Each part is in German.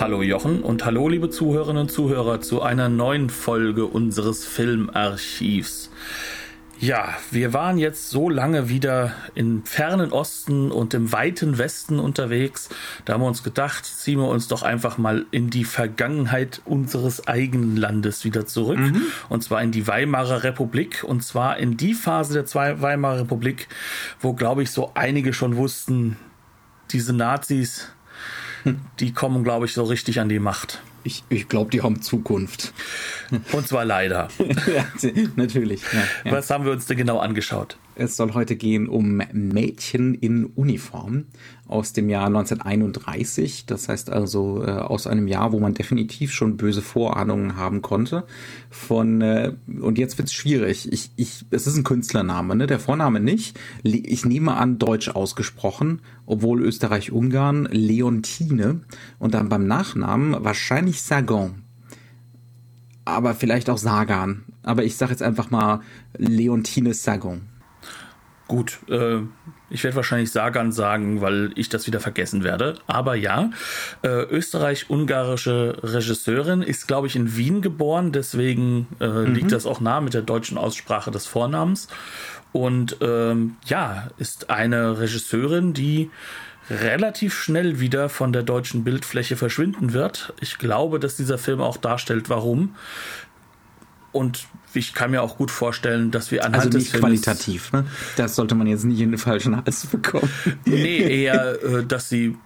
Hallo Jochen und hallo liebe Zuhörerinnen und Zuhörer zu einer neuen Folge unseres Filmarchivs. Ja, wir waren jetzt so lange wieder im fernen Osten und im weiten Westen unterwegs. Da haben wir uns gedacht, ziehen wir uns doch einfach mal in die Vergangenheit unseres eigenen Landes wieder zurück. Mhm. Und zwar in die Weimarer Republik. Und zwar in die Phase der Weimarer Republik, wo, glaube ich, so einige schon wussten, diese Nazis, die kommen, glaube ich, so richtig an die Macht. Ich, ich glaube, die haben Zukunft. Und zwar leider. ja, natürlich. Ja, ja. Was haben wir uns denn genau angeschaut? Es soll heute gehen um Mädchen in Uniform aus dem Jahr 1931. Das heißt also äh, aus einem Jahr, wo man definitiv schon böse Vorahnungen haben konnte. Von äh, und jetzt wird's schwierig. Ich, ich, es ist ein Künstlername, ne? Der Vorname nicht. Ich nehme an deutsch ausgesprochen, obwohl Österreich-Ungarn Leontine und dann beim Nachnamen wahrscheinlich Sagan aber vielleicht auch Sagan. Aber ich sage jetzt einfach mal Leontine Sagan. Gut, äh, ich werde wahrscheinlich Sagan sagen, weil ich das wieder vergessen werde. Aber ja, äh, österreich-ungarische Regisseurin ist, glaube ich, in Wien geboren. Deswegen äh, mhm. liegt das auch nah mit der deutschen Aussprache des Vornamens. Und ähm, ja, ist eine Regisseurin, die relativ schnell wieder von der deutschen Bildfläche verschwinden wird. Ich glaube, dass dieser Film auch darstellt, warum. Und ich kann mir auch gut vorstellen, dass wir anhand also nicht des Films qualitativ, ne? Das sollte man jetzt nicht in den falschen Hals bekommen. Nee, eher, äh, dass sie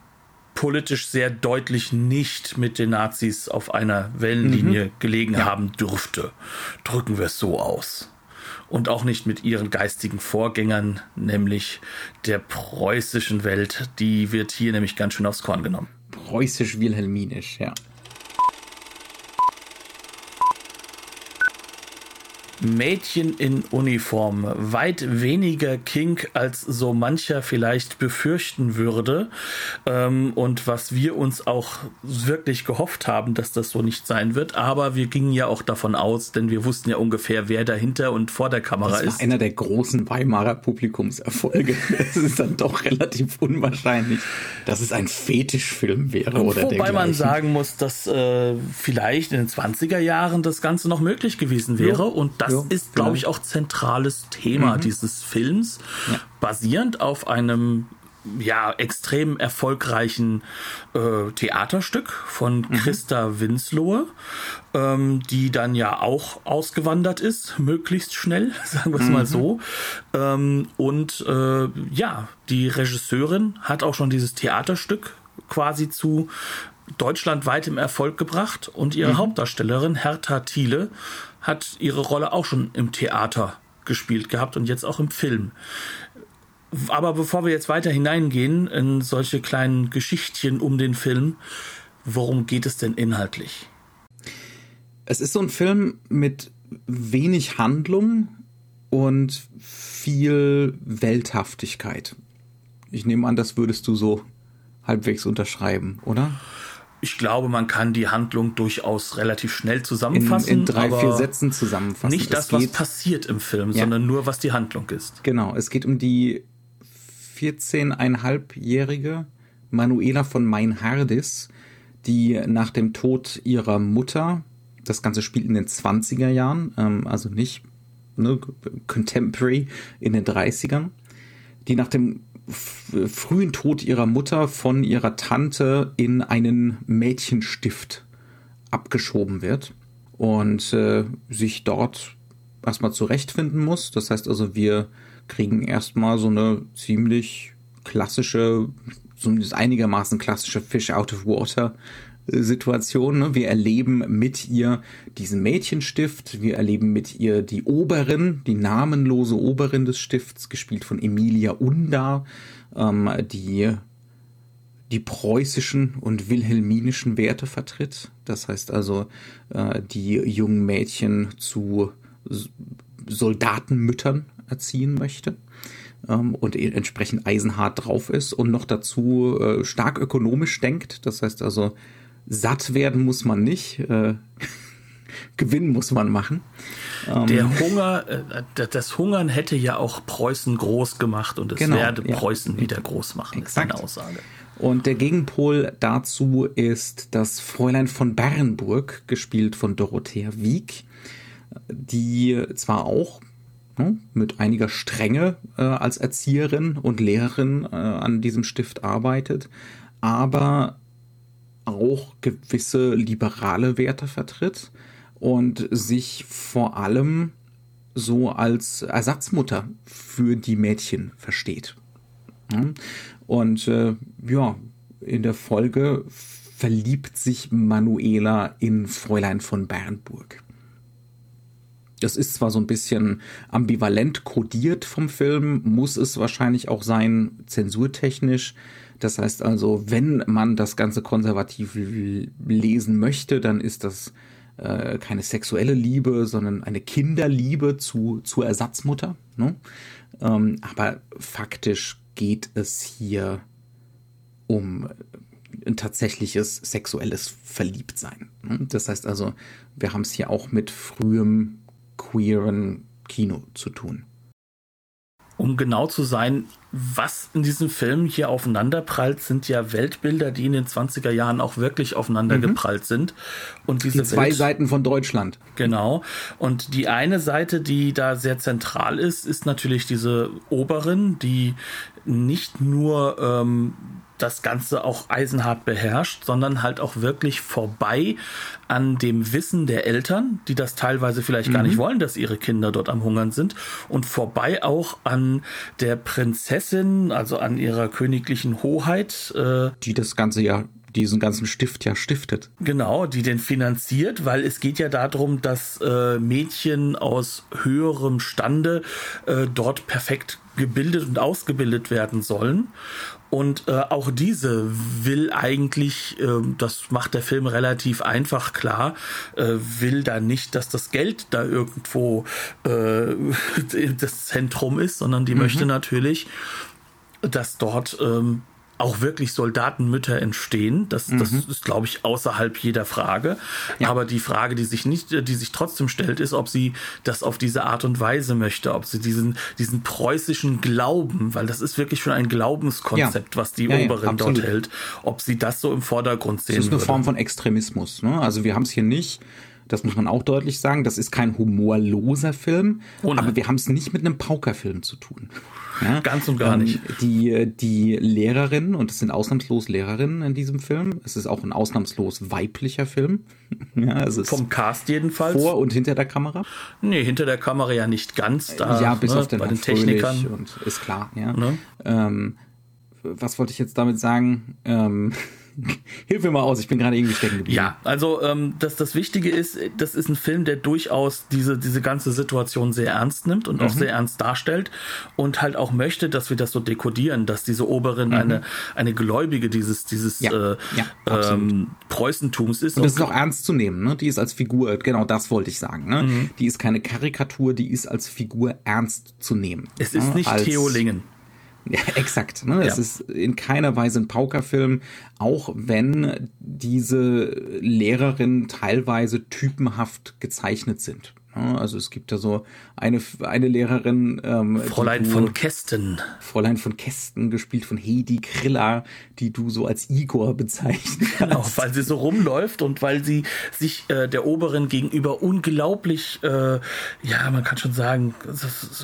politisch sehr deutlich nicht mit den Nazis auf einer Wellenlinie mhm. gelegen ja. haben dürfte. Drücken wir es so aus. Und auch nicht mit ihren geistigen Vorgängern, nämlich der preußischen Welt. Die wird hier nämlich ganz schön aufs Korn genommen. Preußisch-Wilhelminisch, ja. Mädchen in Uniform. Weit weniger Kink als so mancher vielleicht befürchten würde. Ähm, und was wir uns auch wirklich gehofft haben, dass das so nicht sein wird. Aber wir gingen ja auch davon aus, denn wir wussten ja ungefähr, wer dahinter und vor der Kamera das war ist. Einer der großen Weimarer Publikumserfolge. Es ist dann doch relativ unwahrscheinlich, dass es ein Fetischfilm wäre und oder Wobei dergleichen. man sagen muss, dass äh, vielleicht in den 20er Jahren das Ganze noch möglich gewesen wäre. Ja. Und das jo, ist, glaube ich, auch zentrales Thema mhm. dieses Films, ja. basierend auf einem ja extrem erfolgreichen äh, Theaterstück von mhm. Christa Winslohe, ähm, die dann ja auch ausgewandert ist, möglichst schnell, sagen wir es mhm. mal so. Ähm, und äh, ja, die Regisseurin hat auch schon dieses Theaterstück quasi zu deutschlandweitem Erfolg gebracht und ihre mhm. Hauptdarstellerin Hertha Thiele hat ihre Rolle auch schon im Theater gespielt gehabt und jetzt auch im Film. Aber bevor wir jetzt weiter hineingehen in solche kleinen Geschichtchen um den Film, worum geht es denn inhaltlich? Es ist so ein Film mit wenig Handlung und viel Welthaftigkeit. Ich nehme an, das würdest du so halbwegs unterschreiben, oder? Ich glaube, man kann die Handlung durchaus relativ schnell zusammenfassen. In, in drei, vier Sätzen zusammenfassen. Nicht das, was passiert im Film, ja. sondern nur, was die Handlung ist. Genau, es geht um die 14,5-jährige Manuela von Meinhardis, die nach dem Tod ihrer Mutter, das Ganze spielt in den 20er Jahren, ähm, also nicht ne, Contemporary in den 30ern, die nach dem frühen Tod ihrer Mutter von ihrer Tante in einen Mädchenstift abgeschoben wird und äh, sich dort erstmal zurechtfinden muss. Das heißt also, wir kriegen erstmal so eine ziemlich klassische, zumindest einigermaßen klassische Fish out of water Situation. Ne? Wir erleben mit ihr diesen Mädchenstift, wir erleben mit ihr die Oberin, die namenlose Oberin des Stifts, gespielt von Emilia Unda, ähm, die die preußischen und wilhelminischen Werte vertritt. Das heißt also, äh, die jungen Mädchen zu Soldatenmüttern erziehen möchte ähm, und e-, entsprechend eisenhart drauf ist und noch dazu äh, stark ökonomisch denkt. Das heißt also, satt werden muss man nicht, äh, Gewinn muss man machen. Der ähm, Hunger, äh, das Hungern hätte ja auch Preußen groß gemacht und es genau, werde ja. Preußen wieder groß machen, Exakt. ist eine Aussage. Und der Gegenpol dazu ist das Fräulein von Bernburg, gespielt von Dorothea Wieck, die zwar auch ne, mit einiger Strenge äh, als Erzieherin und Lehrerin äh, an diesem Stift arbeitet, aber auch gewisse liberale Werte vertritt und sich vor allem so als Ersatzmutter für die Mädchen versteht. Und äh, ja, in der Folge verliebt sich Manuela in Fräulein von Bernburg. Das ist zwar so ein bisschen ambivalent kodiert vom Film, muss es wahrscheinlich auch sein, zensurtechnisch. Das heißt also, wenn man das Ganze konservativ lesen möchte, dann ist das äh, keine sexuelle Liebe, sondern eine Kinderliebe zu, zur Ersatzmutter. Ne? Ähm, aber faktisch geht es hier um ein tatsächliches sexuelles Verliebtsein. Ne? Das heißt also, wir haben es hier auch mit frühem queeren Kino zu tun um genau zu sein, was in diesem Film hier aufeinanderprallt, sind ja Weltbilder, die in den 20er Jahren auch wirklich aufeinandergeprallt mhm. sind. Und diese die zwei Welt, Seiten von Deutschland. Genau. Und die eine Seite, die da sehr zentral ist, ist natürlich diese Oberin, die nicht nur ähm, das Ganze auch eisenhart beherrscht, sondern halt auch wirklich vorbei an dem Wissen der Eltern, die das teilweise vielleicht mhm. gar nicht mhm. wollen, dass ihre Kinder dort am Hungern sind, und vorbei auch an der Prinzessin, also an ihrer königlichen Hoheit. Äh, die das Ganze ja diesen ganzen Stift ja stiftet. Genau, die den finanziert, weil es geht ja darum, dass äh, Mädchen aus höherem Stande äh, dort perfekt gebildet und ausgebildet werden sollen. Und äh, auch diese will eigentlich, äh, das macht der Film relativ einfach klar, äh, will da nicht, dass das Geld da irgendwo äh, das Zentrum ist, sondern die mhm. möchte natürlich, dass dort ähm, auch wirklich Soldatenmütter entstehen. Das, mhm. das ist, glaube ich, außerhalb jeder Frage. Ja. Aber die Frage, die sich nicht, die sich trotzdem stellt, ist, ob sie das auf diese Art und Weise möchte, ob sie diesen, diesen preußischen Glauben, weil das ist wirklich schon ein Glaubenskonzept, ja. was die ja, Oberin dort hält, ob sie das so im Vordergrund sehen Das ist eine würde. Form von Extremismus. Ne? Also wir haben es hier nicht das muss man auch deutlich sagen. Das ist kein humorloser Film, oh aber wir haben es nicht mit einem Paukerfilm zu tun. Ja? Ganz und gar ähm, nicht. Die, die Lehrerinnen, und es sind ausnahmslos Lehrerinnen in diesem Film, es ist auch ein ausnahmslos weiblicher Film. ja, also Vom Cast jedenfalls. Vor und hinter der Kamera? Nee, hinter der Kamera ja nicht ganz. Da, ja, bis ne, auf den, bei den Technikern. Und ist klar, ja. Ne? Ähm, was wollte ich jetzt damit sagen? Ähm, Hilf mir mal aus, ich bin gerade irgendwie stecken geblieben. Ja, also ähm, das, das Wichtige ist, das ist ein Film, der durchaus diese, diese ganze Situation sehr ernst nimmt und mhm. auch sehr ernst darstellt und halt auch möchte, dass wir das so dekodieren, dass diese Oberin mhm. eine, eine Gläubige dieses, dieses ja. Äh, ja, ähm, Preußentums ist. Und das ist auch ernst zu nehmen, ne? Die ist als Figur, genau das wollte ich sagen. Ne? Mhm. Die ist keine Karikatur, die ist als Figur ernst zu nehmen. Es ist ne? nicht als, Theo Lingen. Ja, exakt. Ne? Ja. Es ist in keiner Weise ein Paukerfilm, auch wenn diese Lehrerinnen teilweise typenhaft gezeichnet sind. Also es gibt da so eine, eine Lehrerin. Ähm, Fräulein du, von Kästen. Fräulein von Kästen, gespielt von Heidi Kriller, die du so als Igor bezeichnest. Genau, weil sie so rumläuft und weil sie sich äh, der Oberin gegenüber unglaublich, äh, ja, man kann schon sagen,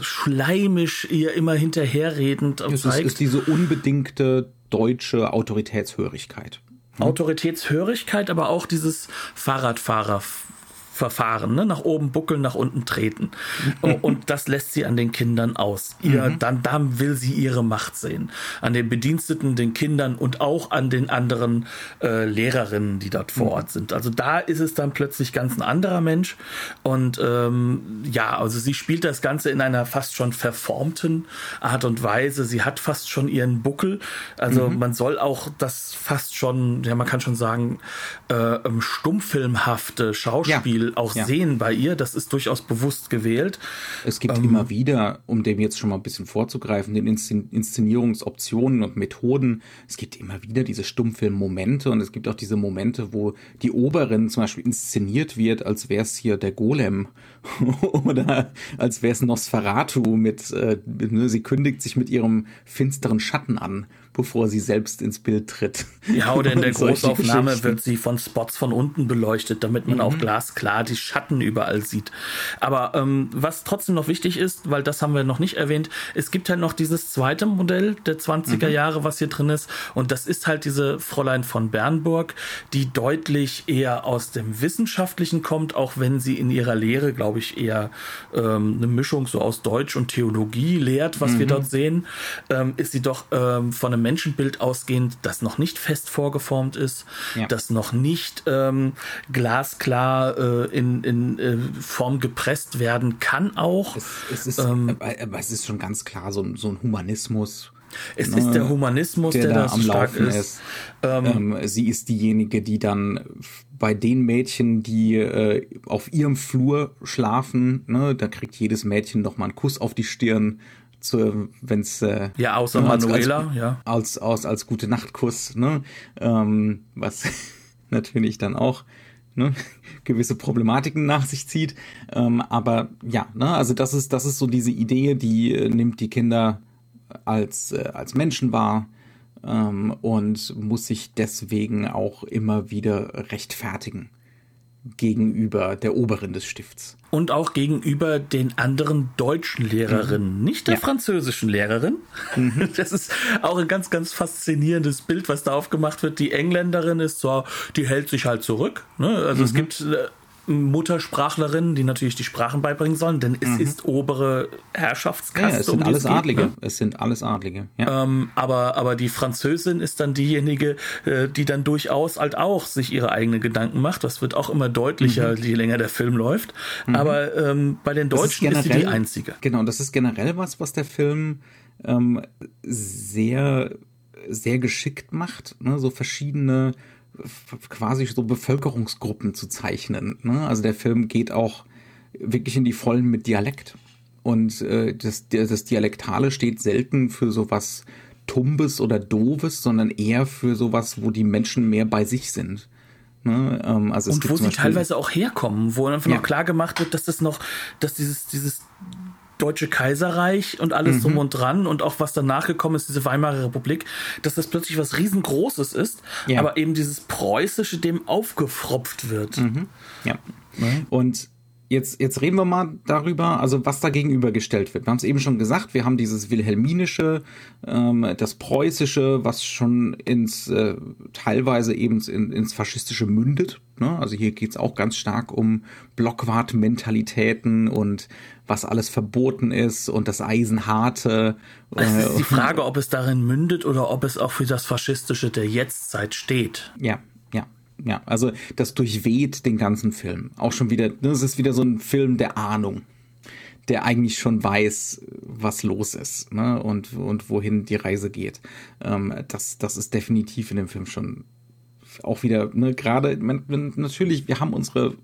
schleimisch ihr immer hinterherredend es zeigt. Es ist diese unbedingte deutsche Autoritätshörigkeit. Autoritätshörigkeit, aber auch dieses Fahrradfahrer Verfahren, ne? nach oben buckeln, nach unten treten. und das lässt sie an den Kindern aus. Ihr, mhm. dann, dann will sie ihre Macht sehen. An den Bediensteten, den Kindern und auch an den anderen äh, Lehrerinnen, die dort vor mhm. Ort sind. Also da ist es dann plötzlich ganz ein anderer Mensch. Und ähm, ja, also sie spielt das Ganze in einer fast schon verformten Art und Weise. Sie hat fast schon ihren Buckel. Also mhm. man soll auch das fast schon, ja, man kann schon sagen, äh, ähm, stummfilmhafte Schauspiel ja. Auch ja. sehen bei ihr. Das ist durchaus bewusst gewählt. Es gibt ähm, immer wieder, um dem jetzt schon mal ein bisschen vorzugreifen, den Inszenierungsoptionen und Methoden. Es gibt immer wieder diese Stummfilm-Momente und es gibt auch diese Momente, wo die Oberin zum Beispiel inszeniert wird, als wäre es hier der Golem oder als wäre es Nosferatu mit, äh, ne, sie kündigt sich mit ihrem finsteren Schatten an bevor sie selbst ins Bild tritt. Ja, oder in der Großaufnahme wird sie von Spots von unten beleuchtet, damit man mhm. auch glasklar die Schatten überall sieht. Aber ähm, was trotzdem noch wichtig ist, weil das haben wir noch nicht erwähnt, es gibt halt noch dieses zweite Modell der 20er mhm. Jahre, was hier drin ist. Und das ist halt diese Fräulein von Bernburg, die deutlich eher aus dem Wissenschaftlichen kommt, auch wenn sie in ihrer Lehre, glaube ich, eher ähm, eine Mischung so aus Deutsch und Theologie lehrt, was mhm. wir dort sehen, ähm, ist sie doch ähm, von einem einem Menschenbild ausgehend, das noch nicht fest vorgeformt ist, ja. das noch nicht ähm, glasklar äh, in, in äh, Form gepresst werden kann auch. Es, es ist, ähm, aber es ist schon ganz klar so, so ein Humanismus. Es ne, ist der Humanismus, der, der da am Laufen ist. ist. Ähm, ähm, sie ist diejenige, die dann bei den Mädchen, die äh, auf ihrem Flur schlafen, ne, da kriegt jedes Mädchen noch mal einen Kuss auf die Stirn wenn es äh, ja außer ne, Manuela als, ja. als als als gute Nachtkuss ne? Ähm, was natürlich dann auch ne, gewisse Problematiken nach sich zieht. Ähm, aber ja ne also das ist das ist so diese Idee die äh, nimmt die Kinder als äh, als Menschen wahr ähm, und muss sich deswegen auch immer wieder rechtfertigen gegenüber der Oberin des Stifts. Und auch gegenüber den anderen deutschen Lehrerinnen, mhm. nicht der ja. französischen Lehrerin. Mhm. Das ist auch ein ganz, ganz faszinierendes Bild, was da aufgemacht wird. Die Engländerin ist so, die hält sich halt zurück. Ne? Also mhm. es gibt äh, Muttersprachlerinnen, die natürlich die Sprachen beibringen sollen, denn es mhm. ist obere Herrschaftskaste. Ja, es sind um alles Adlige. Ne? Es sind alles Adlige. Ja. Ähm, aber, aber die Französin ist dann diejenige, äh, die dann durchaus halt auch sich ihre eigenen Gedanken macht. Das wird auch immer deutlicher, mhm. je länger der Film läuft. Mhm. Aber ähm, bei den Deutschen ist, generell, ist, sie die einzige. Genau, das ist generell was, was der Film ähm, sehr, sehr geschickt macht. Ne? So verschiedene quasi so Bevölkerungsgruppen zu zeichnen. Ne? Also der Film geht auch wirklich in die Vollen mit Dialekt. Und äh, das, das Dialektale steht selten für sowas Tumbes oder Doves, sondern eher für sowas, wo die Menschen mehr bei sich sind. Ne? Ähm, also und wo sie teilweise auch herkommen, wo einfach ja. noch klar gemacht wird, dass das noch, dass dieses, dieses Deutsche Kaiserreich und alles mhm. drum und dran und auch was danach gekommen ist, diese Weimarer Republik, dass das plötzlich was riesengroßes ist, ja. aber eben dieses Preußische dem aufgefropft wird. Mhm. Ja. Mhm. Und jetzt, jetzt reden wir mal darüber, also was da gegenübergestellt wird. Wir haben es eben schon gesagt, wir haben dieses Wilhelminische, ähm, das Preußische, was schon ins äh, teilweise eben in, ins Faschistische mündet. Ne? Also hier geht's auch ganz stark um Blockwart-Mentalitäten und was alles verboten ist und das Eisenharte. Es ist die Frage, ob es darin mündet oder ob es auch für das Faschistische der Jetztzeit steht. Ja, ja, also das durchweht den ganzen Film. Auch schon wieder, das ist wieder so ein Film der Ahnung, der eigentlich schon weiß, was los ist ne? und, und wohin die Reise geht. Ähm, das, das ist definitiv in dem Film schon auch wieder, ne, gerade, natürlich, wir haben unsere,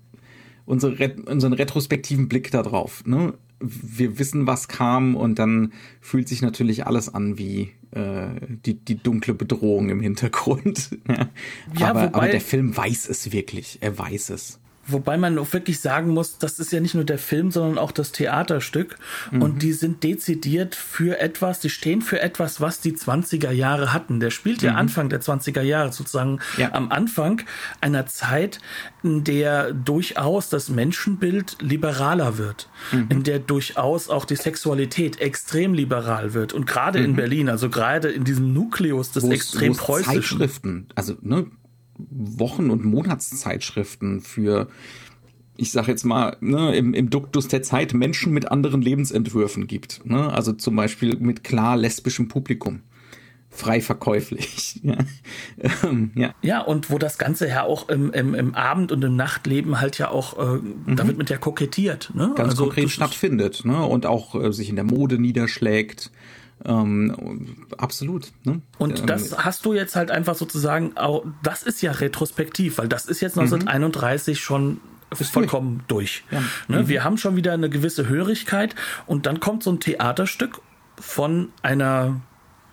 unsere, unseren retrospektiven Blick da drauf. Ne? Wir wissen, was kam und dann fühlt sich natürlich alles an wie äh, die, die dunkle Bedrohung im Hintergrund. ja, aber, aber der Film weiß es wirklich. Er weiß es. Wobei man auch wirklich sagen muss, das ist ja nicht nur der Film, sondern auch das Theaterstück. Mhm. Und die sind dezidiert für etwas, die stehen für etwas, was die 20er Jahre hatten. Der spielt ja mhm. Anfang der 20er Jahre, sozusagen ja. am Anfang einer Zeit, in der durchaus das Menschenbild liberaler wird. Mhm. In der durchaus auch die Sexualität extrem liberal wird. Und gerade in mhm. Berlin, also gerade in diesem Nukleus des extrem preußischen. Zeitschriften, also ne, Wochen- und Monatszeitschriften für ich sage jetzt mal, ne, im, im Duktus der Zeit Menschen mit anderen Lebensentwürfen gibt. Ne? Also zum Beispiel mit klar lesbischem Publikum frei verkäuflich. ja. Ähm, ja. ja, und wo das Ganze ja auch im, im, im Abend- und im Nachtleben halt ja auch, äh, mhm. da wird mit ja kokettiert. Ne? Ganz also, konkret stattfindet ne? und auch äh, sich in der Mode niederschlägt. Ähm, absolut. Ne? Und ähm, das hast du jetzt halt einfach sozusagen, auch, das ist ja retrospektiv, weil das ist jetzt 1931 mhm. schon ist vollkommen durch. durch. Ja. Ne? Mhm. Wir haben schon wieder eine gewisse Hörigkeit und dann kommt so ein Theaterstück von einer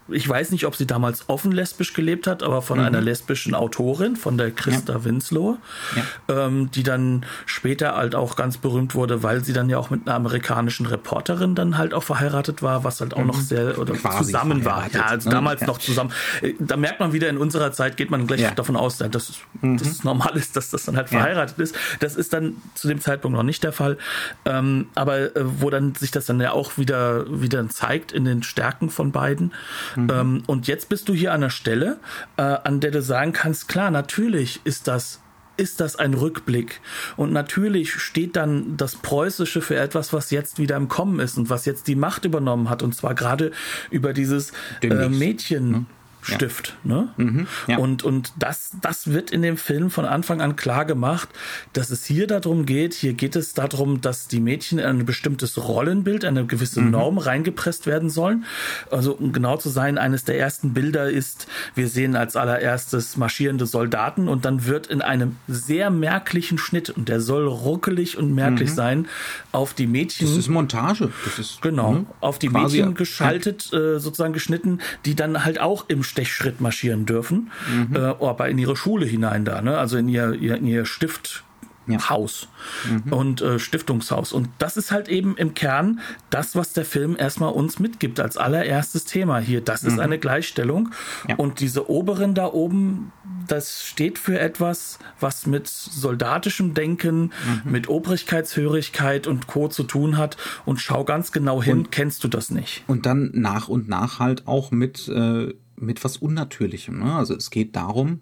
ich weiß nicht, ob sie damals offen lesbisch gelebt hat, aber von mhm. einer lesbischen Autorin, von der Christa ja. Winslow, ja. Ähm, die dann später halt auch ganz berühmt wurde, weil sie dann ja auch mit einer amerikanischen Reporterin dann halt auch verheiratet war, was halt auch mhm. noch sehr oder Quasi zusammen war. Ja, also ne? damals ja. noch zusammen. Äh, da merkt man wieder, in unserer Zeit geht man gleich davon aus, dass mhm. das normal ist, dass das dann halt verheiratet ist. Das ist dann zu dem Zeitpunkt noch nicht der Fall. Ähm, aber äh, wo dann sich das dann ja auch wieder, wieder zeigt in den Stärken von beiden. Mhm. Ähm, und jetzt bist du hier an der Stelle, äh, an der du sagen kannst, klar, natürlich ist das ist das ein Rückblick. Und natürlich steht dann das Preußische für etwas, was jetzt wieder im Kommen ist und was jetzt die Macht übernommen hat. Und zwar gerade über dieses äh, Mädchen. Ne? Stift. Ja. Ne? Mhm, ja. Und, und das, das wird in dem Film von Anfang an klar gemacht, dass es hier darum geht, hier geht es darum, dass die Mädchen in ein bestimmtes Rollenbild, eine gewisse mhm. Norm reingepresst werden sollen. Also um genau zu sein, eines der ersten Bilder ist, wir sehen als allererstes marschierende Soldaten und dann wird in einem sehr merklichen Schnitt, und der soll ruckelig und merklich mhm. sein, auf die Mädchen. Das ist Montage. Das ist, genau, ne? auf die Mädchen geschaltet, äh, sozusagen geschnitten, die dann halt auch im Stechschritt marschieren dürfen, mhm. äh, aber in ihre Schule hinein da, ne? also in ihr, ihr, in ihr Stift ja. Haus mhm. und äh, Stiftungshaus. Und das ist halt eben im Kern das, was der Film erstmal uns mitgibt als allererstes Thema hier. Das mhm. ist eine Gleichstellung. Ja. Und diese Oberen da oben, das steht für etwas, was mit soldatischem Denken, mhm. mit Obrigkeitshörigkeit und Co. zu tun hat. Und schau ganz genau hin, und, kennst du das nicht. Und dann nach und nach halt auch mit, äh, mit was Unnatürlichem. Ne? Also es geht darum,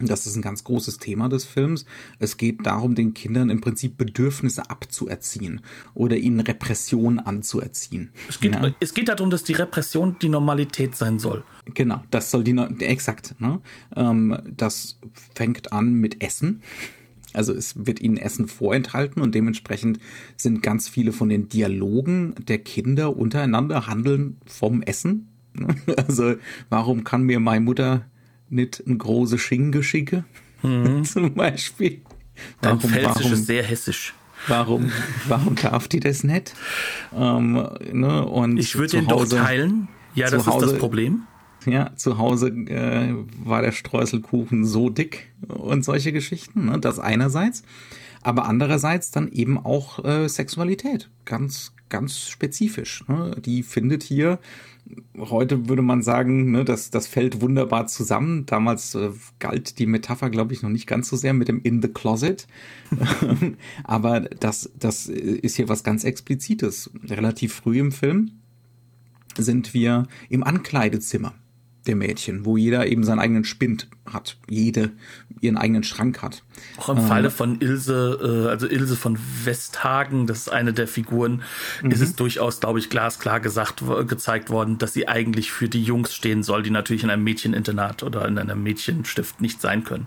das ist ein ganz großes Thema des Films. Es geht darum, den Kindern im Prinzip Bedürfnisse abzuerziehen oder ihnen Repression anzuerziehen. Es geht, ja. es geht darum, dass die Repression die Normalität sein soll. Genau, das soll die, exakt, ne? Ähm, das fängt an mit Essen. Also es wird ihnen Essen vorenthalten und dementsprechend sind ganz viele von den Dialogen der Kinder untereinander handeln vom Essen. Also warum kann mir meine Mutter nicht ein große Schinke schicke, mhm. zum Beispiel. Warum, Dein Pfälzisch warum, ist sehr hessisch. Warum, warum darf die das nicht? Ähm, ne? und ich würde den doch teilen. Ja, das Hause, ist das Problem. Ja, zu Hause äh, war der Streuselkuchen so dick und solche Geschichten. Ne? Das einerseits. Aber andererseits dann eben auch äh, Sexualität. Ganz, ganz spezifisch. Ne? Die findet hier heute würde man sagen, ne, das, das fällt wunderbar zusammen. Damals äh, galt die Metapher, glaube ich, noch nicht ganz so sehr mit dem In the Closet. Aber das, das ist hier was ganz Explizites. Relativ früh im Film sind wir im Ankleidezimmer der Mädchen, wo jeder eben seinen eigenen Spind hat, jede ihren eigenen Schrank hat. Auch im ähm, Falle von Ilse, äh, also Ilse von Westhagen, das ist eine der Figuren, mhm. ist es durchaus, glaube ich, glasklar gesagt, gezeigt worden, dass sie eigentlich für die Jungs stehen soll, die natürlich in einem Mädcheninternat oder in einem Mädchenstift nicht sein können.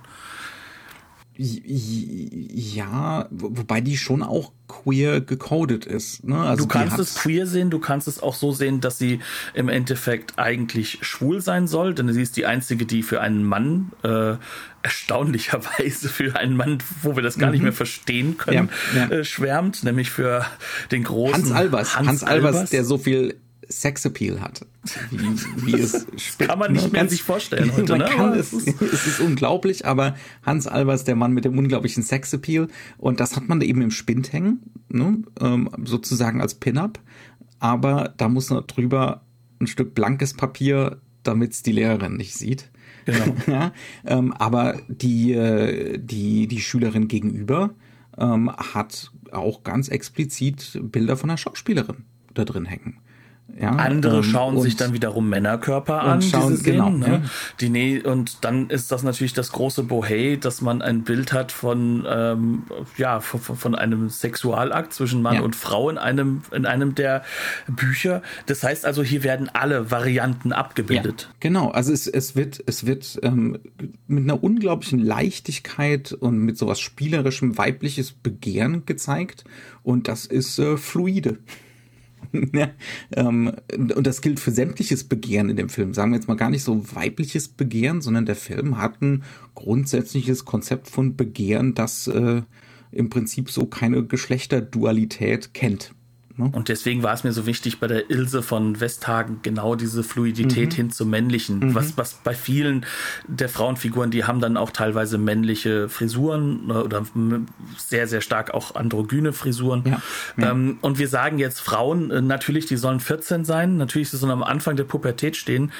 Ja, wobei die schon auch queer gecodet ist. Ne? Also du kannst es queer sehen, du kannst es auch so sehen, dass sie im Endeffekt eigentlich schwul sein soll, denn sie ist die einzige, die für einen Mann äh, erstaunlicherweise für einen Mann, wo wir das gar mhm. nicht mehr verstehen können, ja, ja. Äh, schwärmt, nämlich für den großen Hans Albers. Hans, Hans Albers, Albers, der so viel Sexappeal hat. Wie, wie es kann man nicht mehr Ganz, sich vorstellen heute. Ne? Kann, es, es ist unglaublich, aber Hans Albers, der Mann mit dem unglaublichen Sexappeal, und das hat man da eben im Spind hängen, ne? ähm, sozusagen als Pin-Up, aber da muss noch drüber ein Stück blankes Papier, damit es die Lehrerin nicht sieht. Genau. ja, ähm, aber die, äh, die, die Schülerin gegenüber ähm, hat auch ganz explizit Bilder von einer Schauspielerin da drin hängen Ja, Andere ähm, schauen sich dann wiederum Männerkörper an, schauen, diese Szenen, genau, ne? ja. die nee, und dann ist das natürlich das große Bohey, dass man ein Bild hat von ähm, ja von, von, einem Sexualakt zwischen Mann ja. und Frau in einem in einem der Bücher. Das heißt also, hier werden alle Varianten abgebildet. Ja, genau, also es, es wird es wird ähm, mit einer unglaublichen Leichtigkeit und mit sowas spielerischem weibliches Begehren gezeigt und das ist äh, fluide. ja, ähm, und das gilt für sämtliches Begehren in dem Film. Sagen wir jetzt mal gar nicht so weibliches Begehren, sondern der Film hat ein grundsätzliches Konzept von Begehren, das äh, im Prinzip so keine Geschlechterdualität kennt. Ne? Und deswegen war es mir so wichtig, bei der Ilse von Westhagen genau diese Fluidität mhm. hin zum Männlichen. Mhm. Was, was bei vielen der Frauenfiguren, die haben dann auch teilweise männliche Frisuren ne, oder sehr, sehr stark auch androgyne Frisuren. Ja. Ja. Ähm, und wir sagen jetzt Frauen, äh, natürlich, die sollen 14 sein, natürlich, sie sollen am Anfang der Pubertät stehen,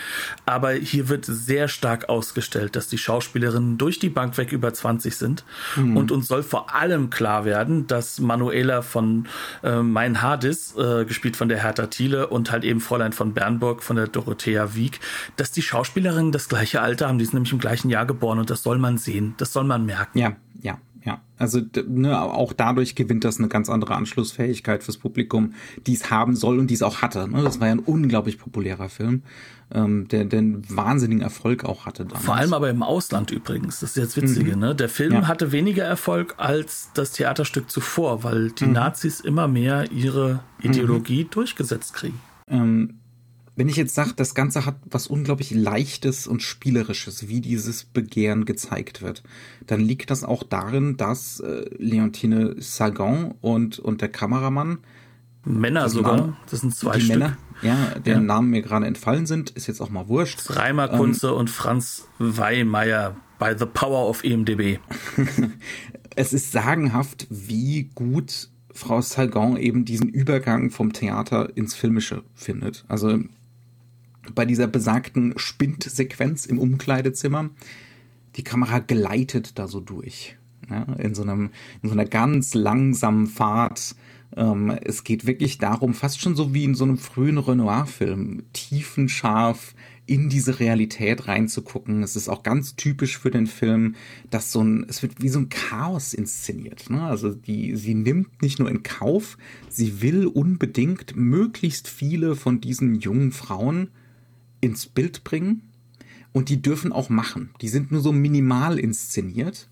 aber hier wird sehr stark ausgestellt, dass die Schauspielerinnen durch die Bank weg über 20 sind. Mhm. Und uns soll vor allem klar werden, dass Manuela von äh, Mein Haar Hades, äh, gespielt von der Hertha Thiele und halt eben Fräulein von Bernburg von der Dorothea Wieg, dass die Schauspielerinnen das gleiche Alter haben. Die sind nämlich im gleichen Jahr geboren und das soll man sehen, das soll man merken. Ja, ja, ja. Also ne, auch dadurch gewinnt das eine ganz andere Anschlussfähigkeit fürs Publikum, die es haben soll und die es auch hatte. Ne? Das war ja ein unglaublich populärer Film, ähm, der den wahnsinnigen Erfolg auch hatte. Damals. Vor allem aber im Ausland übrigens. Das ist jetzt witzige. Mhm. Ne? Der Film ja. hatte weniger Erfolg als das Theaterstück zuvor, weil die mhm. Nazis immer mehr ihre Ideologie mhm. durchgesetzt kriegen. Ähm, wenn ich jetzt sage, das Ganze hat was unglaublich Leichtes und Spielerisches, wie dieses Begehren gezeigt wird, dann liegt das auch darin, dass äh, Leontine Sagan und, und der Kameramann Männer sogar, Namen, das sind zwei die Stück. Männer, ja, deren ja. Namen mir gerade entfallen sind, ist jetzt auch mal wurscht. Reimer Kunze ähm, und Franz Weihmeier bei The Power of EMDB. es ist sagenhaft, wie gut Frau Salgon eben diesen Übergang vom Theater ins Filmische findet. Also bei dieser besagten Spindsequenz im Umkleidezimmer. Die Kamera gleitet da so durch. Ja, in, so einem, in so einer ganz langsamen Fahrt. Ähm, es geht wirklich darum, fast schon so wie in so einem frühen Renoir-Film, tiefenscharf in diese Realität reinzugucken. Es ist auch ganz typisch für den Film, dass so ein, es wird wie so ein Chaos inszeniert. Ne? Also die, sie nimmt nicht nur in Kauf, sie will unbedingt möglichst viele von diesen jungen Frauen ins Bild bringen und die dürfen auch machen. Die sind nur so minimal inszeniert.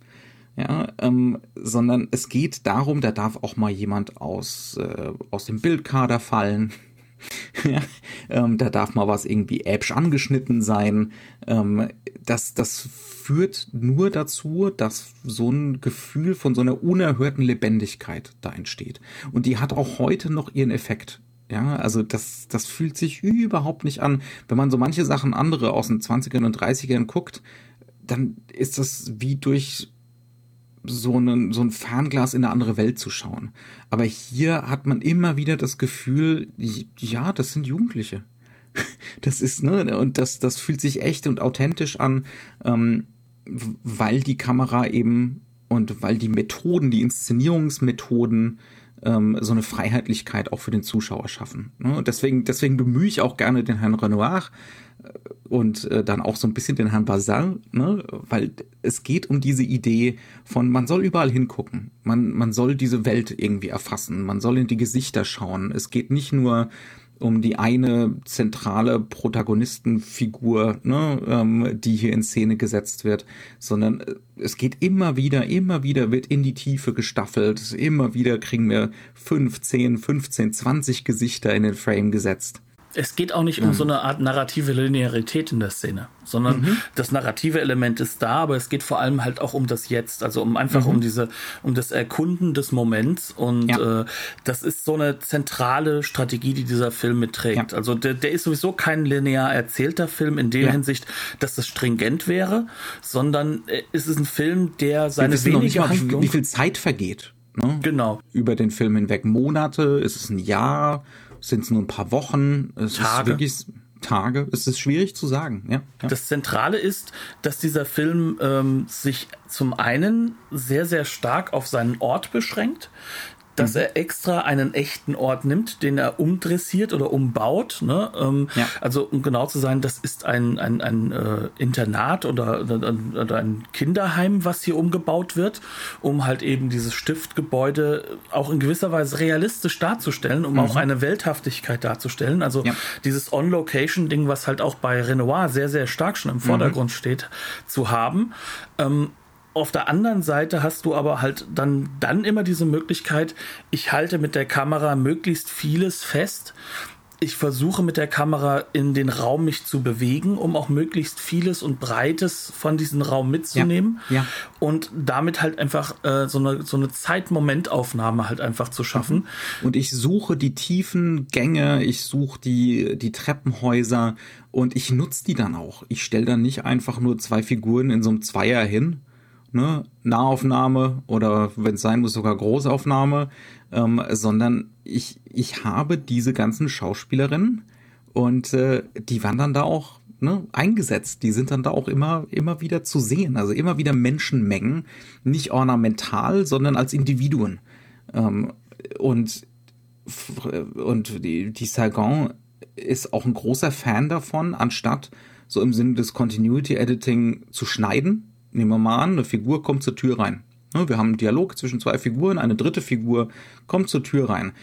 Ja, ähm, sondern es geht darum, da darf auch mal jemand aus, äh, aus dem Bildkader fallen. ja, ähm, da darf mal was irgendwie äbsch angeschnitten sein. Ähm, das, das führt nur dazu, dass so ein Gefühl von so einer unerhörten Lebendigkeit da entsteht. Und die hat auch heute noch ihren Effekt. Ja, also das, das fühlt sich überhaupt nicht an. Wenn man so manche Sachen andere aus den 20ern und 30ern guckt, dann ist das wie durch so, einen, so ein Fernglas in eine andere Welt zu schauen. Aber hier hat man immer wieder das Gefühl, ja, das sind Jugendliche. Das ist, ne, und das, das fühlt sich echt und authentisch an, ähm, weil die Kamera eben und weil die Methoden, die Inszenierungsmethoden ähm, so eine Freiheitlichkeit auch für den Zuschauer schaffen. Ne? Und deswegen, deswegen bemühe ich auch gerne den Herrn Renoir und äh, dann auch so ein bisschen den Herrn Bazin, ne? weil es geht um diese Idee von, man soll überall hingucken, man, man soll diese Welt irgendwie erfassen, man soll in die Gesichter schauen. Es geht nicht nur um die eine zentrale Protagonistenfigur, ne, ähm, die hier in Szene gesetzt wird, sondern äh, es geht immer wieder, immer wieder wird in die Tiefe gestaffelt, immer wieder kriegen wir 15, 15, 20 Gesichter in den Frame gesetzt. Es geht auch nicht ja. um so eine Art narrative Linearität in der Szene, sondern mhm. das narrative Element ist da, aber es geht vor allem halt auch um das Jetzt, also um einfach mhm. um diese, um das Erkunden des Moments und ja. äh, das ist so eine zentrale Strategie, die dieser Film mitträgt. Ja. Also der, der ist sowieso kein linear erzählter Film in der Hinsicht, dass das stringent wäre, sondern äh, es ist ein Film, der seine wenige mal, Handlung... Wie viel Zeit vergeht. Ne? Genau. Über den Film hinweg. Monate, ist es ein Jahr, sind es nur ein paar Wochen? Es Tage. Ist wirklich Tage. Es ist schwierig zu sagen. Ja, ja. Das Zentrale ist, dass dieser Film ähm, sich zum einen sehr, sehr stark auf seinen Ort beschränkt. Dass mhm. er extra einen echten Ort nimmt, den er umdressiert oder umbaut. Ne? Ähm, ja. Also um genau zu sein, das ist ein, ein, ein äh, Internat oder, oder, oder, ein Kinderheim, was hier umgebaut wird, um halt eben dieses Stiftgebäude auch in gewisser Weise realistisch darzustellen, um mhm. auch eine Welthaftigkeit darzustellen. Also ja. dieses On-Location-Ding, was halt auch bei Renoir sehr, sehr stark schon im Vordergrund mhm. steht, zu haben. Ähm, auf der anderen Seite hast du aber halt dann, dann immer diese Möglichkeit, ich halte mit der Kamera möglichst vieles fest. Ich versuche mit der Kamera in den Raum mich zu bewegen, um auch möglichst vieles und Breites von diesem Raum mitzunehmen. Ja, ja. Und damit halt einfach äh, so eine, so eine Zeitmomentaufnahme halt einfach zu schaffen. Mhm. Und ich suche die tiefen Gänge, ich suche die, die Treppenhäuser und ich nutze die dann auch. Ich stelle dann nicht einfach nur zwei Figuren in so einem Zweier hin, ne, Nahaufnahme oder wenn es sein muss sogar Großaufnahme, ähm, sondern ich, ich habe diese ganzen Schauspielerinnen und äh, die waren dann da auch ne, eingesetzt. Die sind dann da auch immer, immer wieder zu sehen. Also immer wieder Menschenmengen, nicht ornamental, sondern als Individuen. Ähm, und und die, die Saigon ist auch ein großer Fan davon, anstatt so im Sinne des Continuity Editing zu schneiden, nehmen wir mal an, eine Figur kommt zur Tür rein. Ne, wir haben einen Dialog zwischen zwei Figuren, eine dritte Figur kommt zur Tür rein.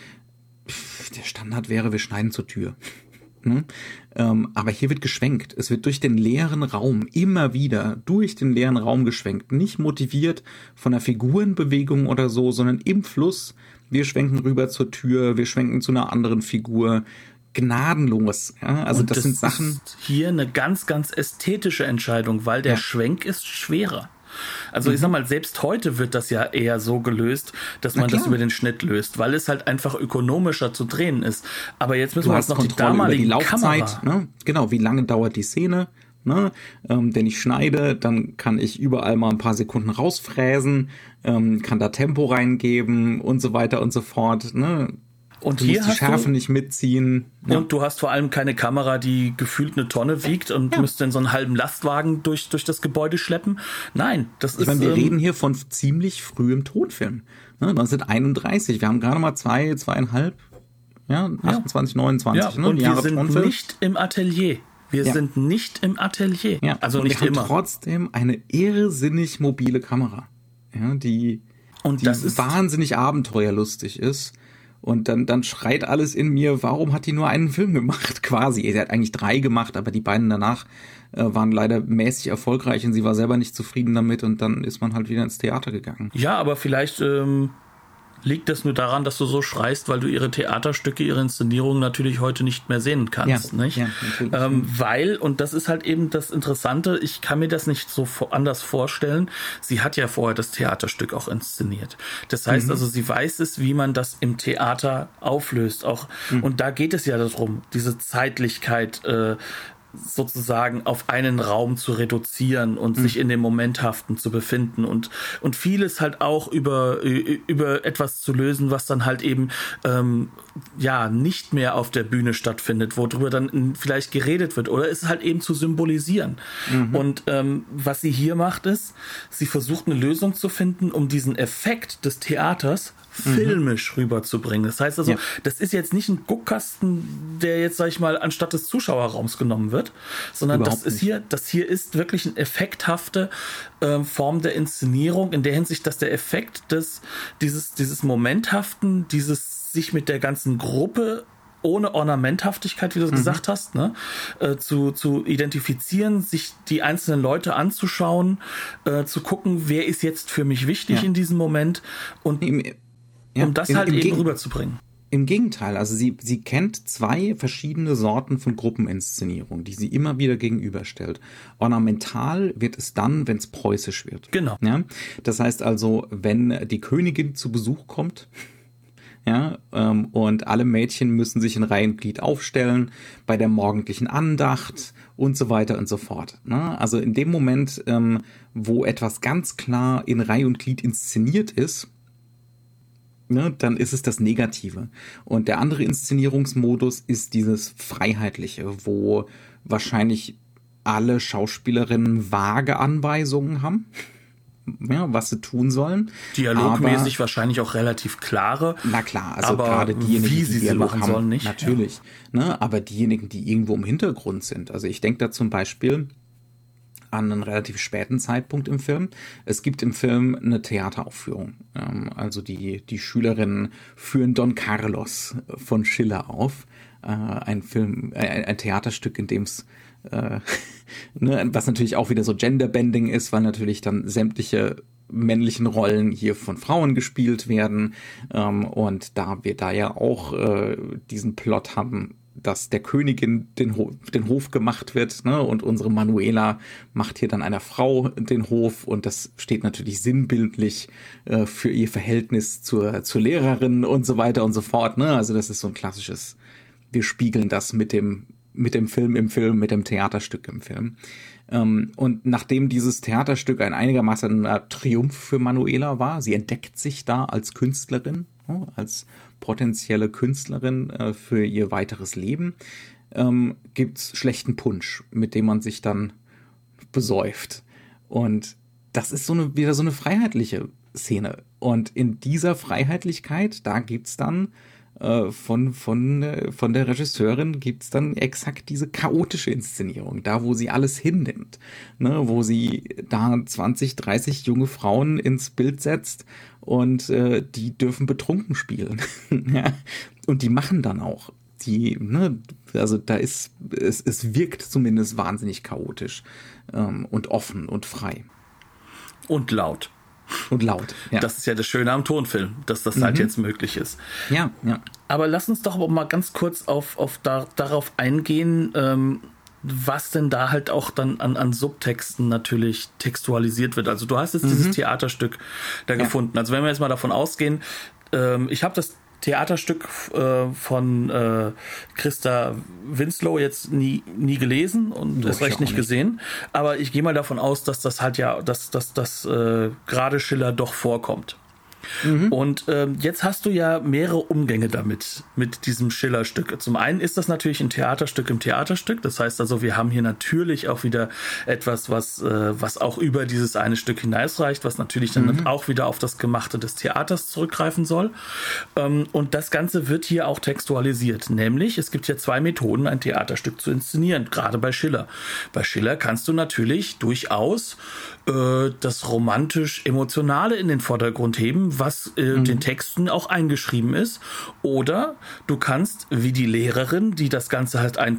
Der Standard wäre, wir schneiden zur Tür. Ne? Ähm, aber hier wird geschwenkt. Es wird durch den leeren Raum immer wieder durch den leeren Raum geschwenkt. Nicht motiviert von einer Figurenbewegung oder so, sondern im Fluss. Wir schwenken rüber zur Tür, wir schwenken zu einer anderen Figur gnadenlos. Ja? Also das, das sind Sachen. hier eine ganz, ganz ästhetische Entscheidung, weil der ja. Schwenk ist schwerer. Also mhm. ich sag mal, selbst heute wird das ja eher so gelöst, dass man das über den Schnitt löst, weil es halt einfach ökonomischer zu drehen ist. Aber jetzt müssen du wir uns noch Kontrolle die damalige die Laufzeit, ne? Genau, wie lange dauert die Szene? Ne? Ähm, denn ich schneide, dann kann ich überall mal ein paar Sekunden rausfräsen, ähm, kann da Tempo reingeben und so weiter und so fort. Ne? Und du hier musst die Schärfe nicht mitziehen. Ja. Und du hast vor allem keine Kamera, die gefühlt eine Tonne wiegt und ja. müsste in so einen halben Lastwagen durch, durch das Gebäude schleppen. Nein, das ich ist. Meine, wir ähm, reden hier von ziemlich frühem Tonfilm. Ne, 1931. Wir haben gerade mal zwei, zweieinhalb, ja, 28, ja. 29. Ja, ne, und wir sind Tonfilm. nicht im Atelier. Wir ja. sind nicht im Atelier. Ja, also und nicht wir immer. Haben trotzdem eine irrsinnig mobile Kamera, ja, die, und die wahnsinnig abenteuerlustig ist und dann, dann schreit alles in mir, warum hat die nur einen Film gemacht? Quasi. Sie hat eigentlich drei gemacht, aber die beiden danach äh, waren leider mäßig erfolgreich und sie war selber nicht zufrieden damit und dann ist man halt wieder ins Theater gegangen. Ja, aber vielleicht ähm, liegt das nur daran, dass du so schreist, weil du ihre Theaterstücke, ihre Inszenierungen natürlich heute nicht mehr sehen kannst, ja, nicht? Ja, ähm, weil, und das ist halt eben das Interessante, ich kann mir das nicht so anders vorstellen. Sie hat ja vorher das Theaterstück auch inszeniert. Das heißt mhm. also, sie weiß es, wie man das im Theater auflöst. Auch, mhm. und da geht es ja darum, diese Zeitlichkeit, äh, sozusagen auf einen Raum zu reduzieren und mhm. sich in dem Momenthaften zu befinden und, und vieles halt auch über, über etwas zu lösen, was dann halt eben ähm, ja nicht mehr auf der Bühne stattfindet, worüber dann vielleicht geredet wird oder es halt eben zu symbolisieren. Mhm. Und ähm, was sie hier macht ist, sie versucht eine Lösung zu finden, um diesen Effekt des Theaters. Filmisch mhm. rüberzubringen. Das heißt also, ja. das ist jetzt nicht ein Guckkasten, der jetzt, sag ich mal, anstatt des Zuschauerraums genommen wird, sondern Überhaupt das ist hier, das hier ist wirklich eine effekthafte äh, Form der Inszenierung in der Hinsicht, dass der Effekt des, dieses, dieses Momenthaften, dieses sich mit der ganzen Gruppe ohne Ornamenthaftigkeit, wie du mhm. gesagt hast, ne, äh, zu, zu identifizieren, sich die einzelnen Leute anzuschauen, äh, zu gucken, wer ist jetzt für mich wichtig ja. in diesem Moment und Im, ja, um das im, halt im eben rüberzubringen. Im Gegenteil, also sie, sie kennt zwei verschiedene Sorten von Gruppeninszenierung, die sie immer wieder gegenüberstellt. Ornamental wird es dann, wenn es preußisch wird. Genau. Ja, das heißt also, wenn die Königin zu Besuch kommt, ja, ähm, und alle Mädchen müssen sich in Reihenglied aufstellen bei der morgendlichen Andacht und so weiter und so fort. Ne? Also in dem Moment, ähm, wo etwas ganz klar in Reihe und Glied inszeniert ist, ne, dann ist es das Negative. Und der andere Inszenierungsmodus ist dieses Freiheitliche, wo wahrscheinlich alle Schauspielerinnen vage Anweisungen haben. ja, was sie tun sollen. Dialogmäßig aber, wahrscheinlich auch relativ klare. Na klar, also gerade diejenigen, wie sie die Dialog machen haben, sollen, nicht. Natürlich. Ja. Ne, aber diejenigen, die irgendwo im Hintergrund sind. Also ich denke da zum Beispiel an einen relativ späten Zeitpunkt im Film. Es gibt im Film eine Theateraufführung. Ähm, also die, die Schülerinnen führen Don Carlos von Schiller auf. Äh, ein Film, äh, ein Theaterstück, in dem es äh, ne, was natürlich auch wieder so Genderbending ist, weil natürlich dann sämtliche männlichen Rollen hier von Frauen gespielt werden. Ähm, und da wir da ja auch äh, diesen Plot haben, dass der Königin den, Ho den Hof gemacht wird, ne? Und unsere Manuela macht hier dann einer Frau den Hof und das steht natürlich sinnbildlich äh, für ihr Verhältnis zur, zur Lehrerin und so weiter und so fort. Ne? Also das ist so ein klassisches, wir spiegeln das mit dem, mit dem Film im Film, mit dem Theaterstück im Film. Ähm, und nachdem dieses Theaterstück ein einigermaßen äh, Triumph für Manuela war, sie entdeckt sich da als Künstlerin, ne? als potenzielle Künstlerin äh, für ihr weiteres Leben, ähm, gibt's schlechten Punsch, mit dem man sich dann besäuft. Und das ist so eine, wieder so eine freiheitliche Szene. Und in dieser Freiheitlichkeit, da gibt's dann äh, von, von, äh, von der Regisseurin gibt's dann exakt diese chaotische Inszenierung, da wo sie alles hinnimmt, ne, wo sie da 20, 30 junge Frauen ins Bild setzt und äh, die dürfen betrunken spielen. Und die machen dann auch. Die, ne, also da ist, es, es wirkt zumindest wahnsinnig chaotisch ähm, und offen und frei. Und laut. Und laut. Ja. Das ist ja das Schöne am Tonfilm, dass das halt mhm. halt jetzt möglich ist. Ja, ja. Aber lass uns doch mal ganz kurz auf, auf da, darauf eingehen, ähm, was denn da halt auch dann an, an Subtexten natürlich textualisiert wird. Also du hast jetzt mhm. dieses Theaterstück da ja. gefunden. Also wenn wir jetzt mal davon ausgehen, ähm, ich habe das Theaterstück äh, von äh, Christa Winslow jetzt nie, nie gelesen und ist recht nicht, nicht gesehen. Aber ich gehe mal davon aus, dass das halt ja, dass, dass, dass äh, gerade Schiller doch vorkommt. Mhm. Und ähm, jetzt hast du ja mehrere Umgänge damit, mit diesem Schiller-Stück. Zum einen ist das natürlich ein Theaterstück im Theaterstück. Das heißt also, wir haben hier natürlich auch wieder etwas, was, äh, was auch über dieses eine Stück hinausreicht, was natürlich dann mhm. auch wieder auf das Gemachte des Theaters zurückgreifen soll. Ähm, und das Ganze wird hier auch textualisiert. Nämlich, es gibt hier zwei Methoden, ein Theaterstück zu inszenieren, gerade bei Schiller. Bei Schiller kannst du natürlich durchaus äh, das romantisch-emotionale in den Vordergrund heben, was äh, mhm. den Texten auch eingeschrieben ist. Oder du kannst, wie die Lehrerin, die das Ganze halt ein,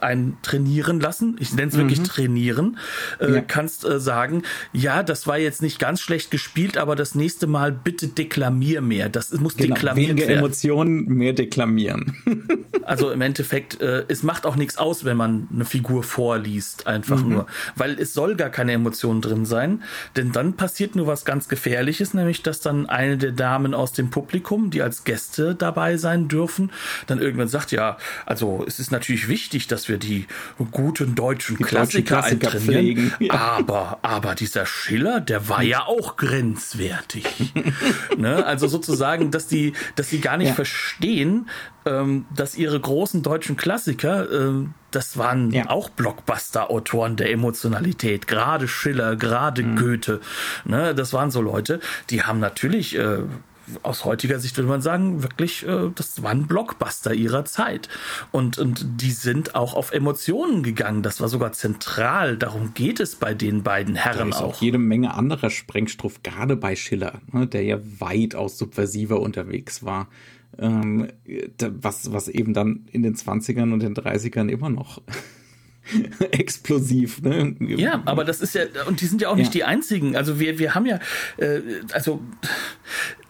ein trainieren lassen, ich nenne es wirklich mhm. trainieren, äh, ja. kannst äh, sagen, ja, das war jetzt nicht ganz schlecht gespielt, aber das nächste Mal bitte deklamier mehr. Das muss genau, deklamiert weniger werden. Emotionen, mehr deklamieren. also im Endeffekt, äh, es macht auch nichts aus, wenn man eine Figur vorliest, einfach mhm. nur. Weil es soll gar keine Emotionen drin sein, denn dann passiert nur was ganz Gefährliches, nämlich dass dann eine der Damen aus dem Publikum, die als Gäste dabei sein dürfen, dann irgendwann sagt, ja, also es ist natürlich wichtig, dass wir die guten deutschen die Klassiker, Klassiker eintrainieren, ja. aber, aber dieser Schiller, der war ja auch grenzwertig. ne? Also sozusagen, dass die, dass sie gar nicht ja. verstehen, ähm, dass ihre großen deutschen Klassiker, ähm, das waren ja. auch Blockbuster-Autoren der Emotionalität, gerade Schiller, gerade mhm. Goethe. Ne, das waren so Leute, die haben natürlich äh, aus heutiger Sicht würde man sagen, wirklich, äh, das waren Blockbuster ihrer Zeit. Und, und die sind auch auf Emotionen gegangen. Das war sogar zentral. Darum geht es bei den beiden Herren da ist auch. auch jede Menge anderer Sprengstoff, gerade bei Schiller, ne, der ja weitaus subversiver unterwegs war ähm, was, was eben dann in den 20ern und den 30ern immer noch explosiv. Ne? Ja, aber das ist ja, und die sind ja auch nicht ja. die einzigen. Also wir, wir haben ja, äh, also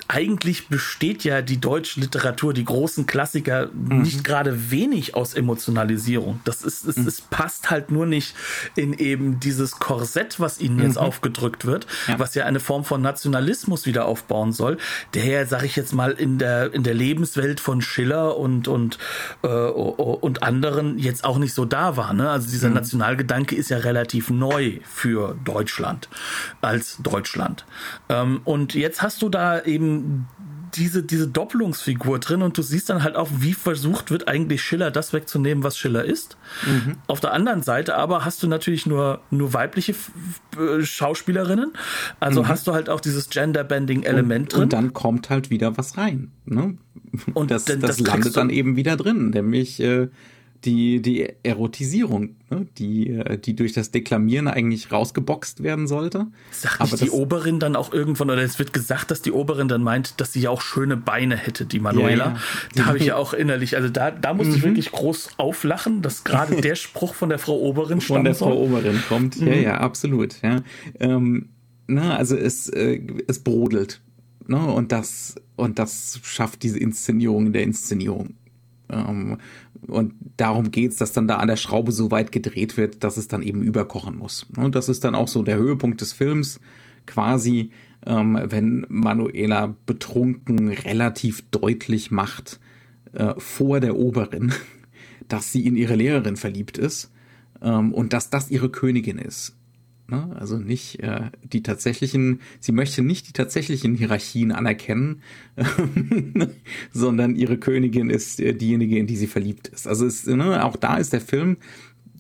eigentlich besteht ja die deutsche Literatur, die großen Klassiker, mhm. nicht gerade wenig aus Emotionalisierung. Das ist, es, mhm. es passt halt nur nicht in eben dieses Korsett, was ihnen jetzt mhm. aufgedrückt wird, ja. was ja eine Form von Nationalismus wieder aufbauen soll, der ja, sag ich jetzt mal, in der, in der Lebenswelt von Schiller und, und, äh, und anderen jetzt auch nicht so da war. Ne? Also dieser mhm. Nationalgedanke ist ja relativ neu für Deutschland als Deutschland. Ähm, und jetzt hast du da eben diese, diese Doppelungsfigur drin und du siehst dann halt auch, wie versucht wird, eigentlich Schiller das wegzunehmen, was Schiller ist. Mhm. Auf der anderen Seite aber hast du natürlich nur, nur weibliche äh, Schauspielerinnen. Also mhm. hast du halt auch dieses Gender-Bending-Element drin. Und dann kommt halt wieder was rein. Ne? Und das, das, das landet dann eben wieder drin, nämlich äh, die, die Erotisierung, ne? die, äh, die durch das Deklamieren eigentlich rausgeboxt werden sollte. Sagt Aber die Oberin dann auch irgendwann, oder es wird gesagt, dass die Oberin dann meint, dass sie ja auch schöne Beine hätte, die Manuela. Ja, ja. Da habe ich ja auch innerlich, also da, da musste mhm. ich wirklich groß auflachen, dass gerade der Spruch von der Frau Oberin Von der Frau Oberin kommt. Mhm. Ja, ja, absolut. Ja. Ähm, na, also es, äh, es brodelt. Ne? Und das, und das schafft diese Inszenierung in der Inszenierung. Ähm, und darum geht's, dass dann da an der Schraube so weit gedreht wird, dass es dann eben überkochen muss. Und das ist dann auch so der Höhepunkt des Films, quasi, ähm, wenn Manuela betrunken relativ deutlich macht äh, vor der Oberin, dass sie in ihre Lehrerin verliebt ist ähm, und dass das ihre Königin ist. Ne? Also nicht äh, die tatsächlichen, sie möchte nicht die tatsächlichen Hierarchien anerkennen, sondern ihre Königin ist äh, diejenige, in die sie verliebt ist. Also es, ne, auch da ist der Film,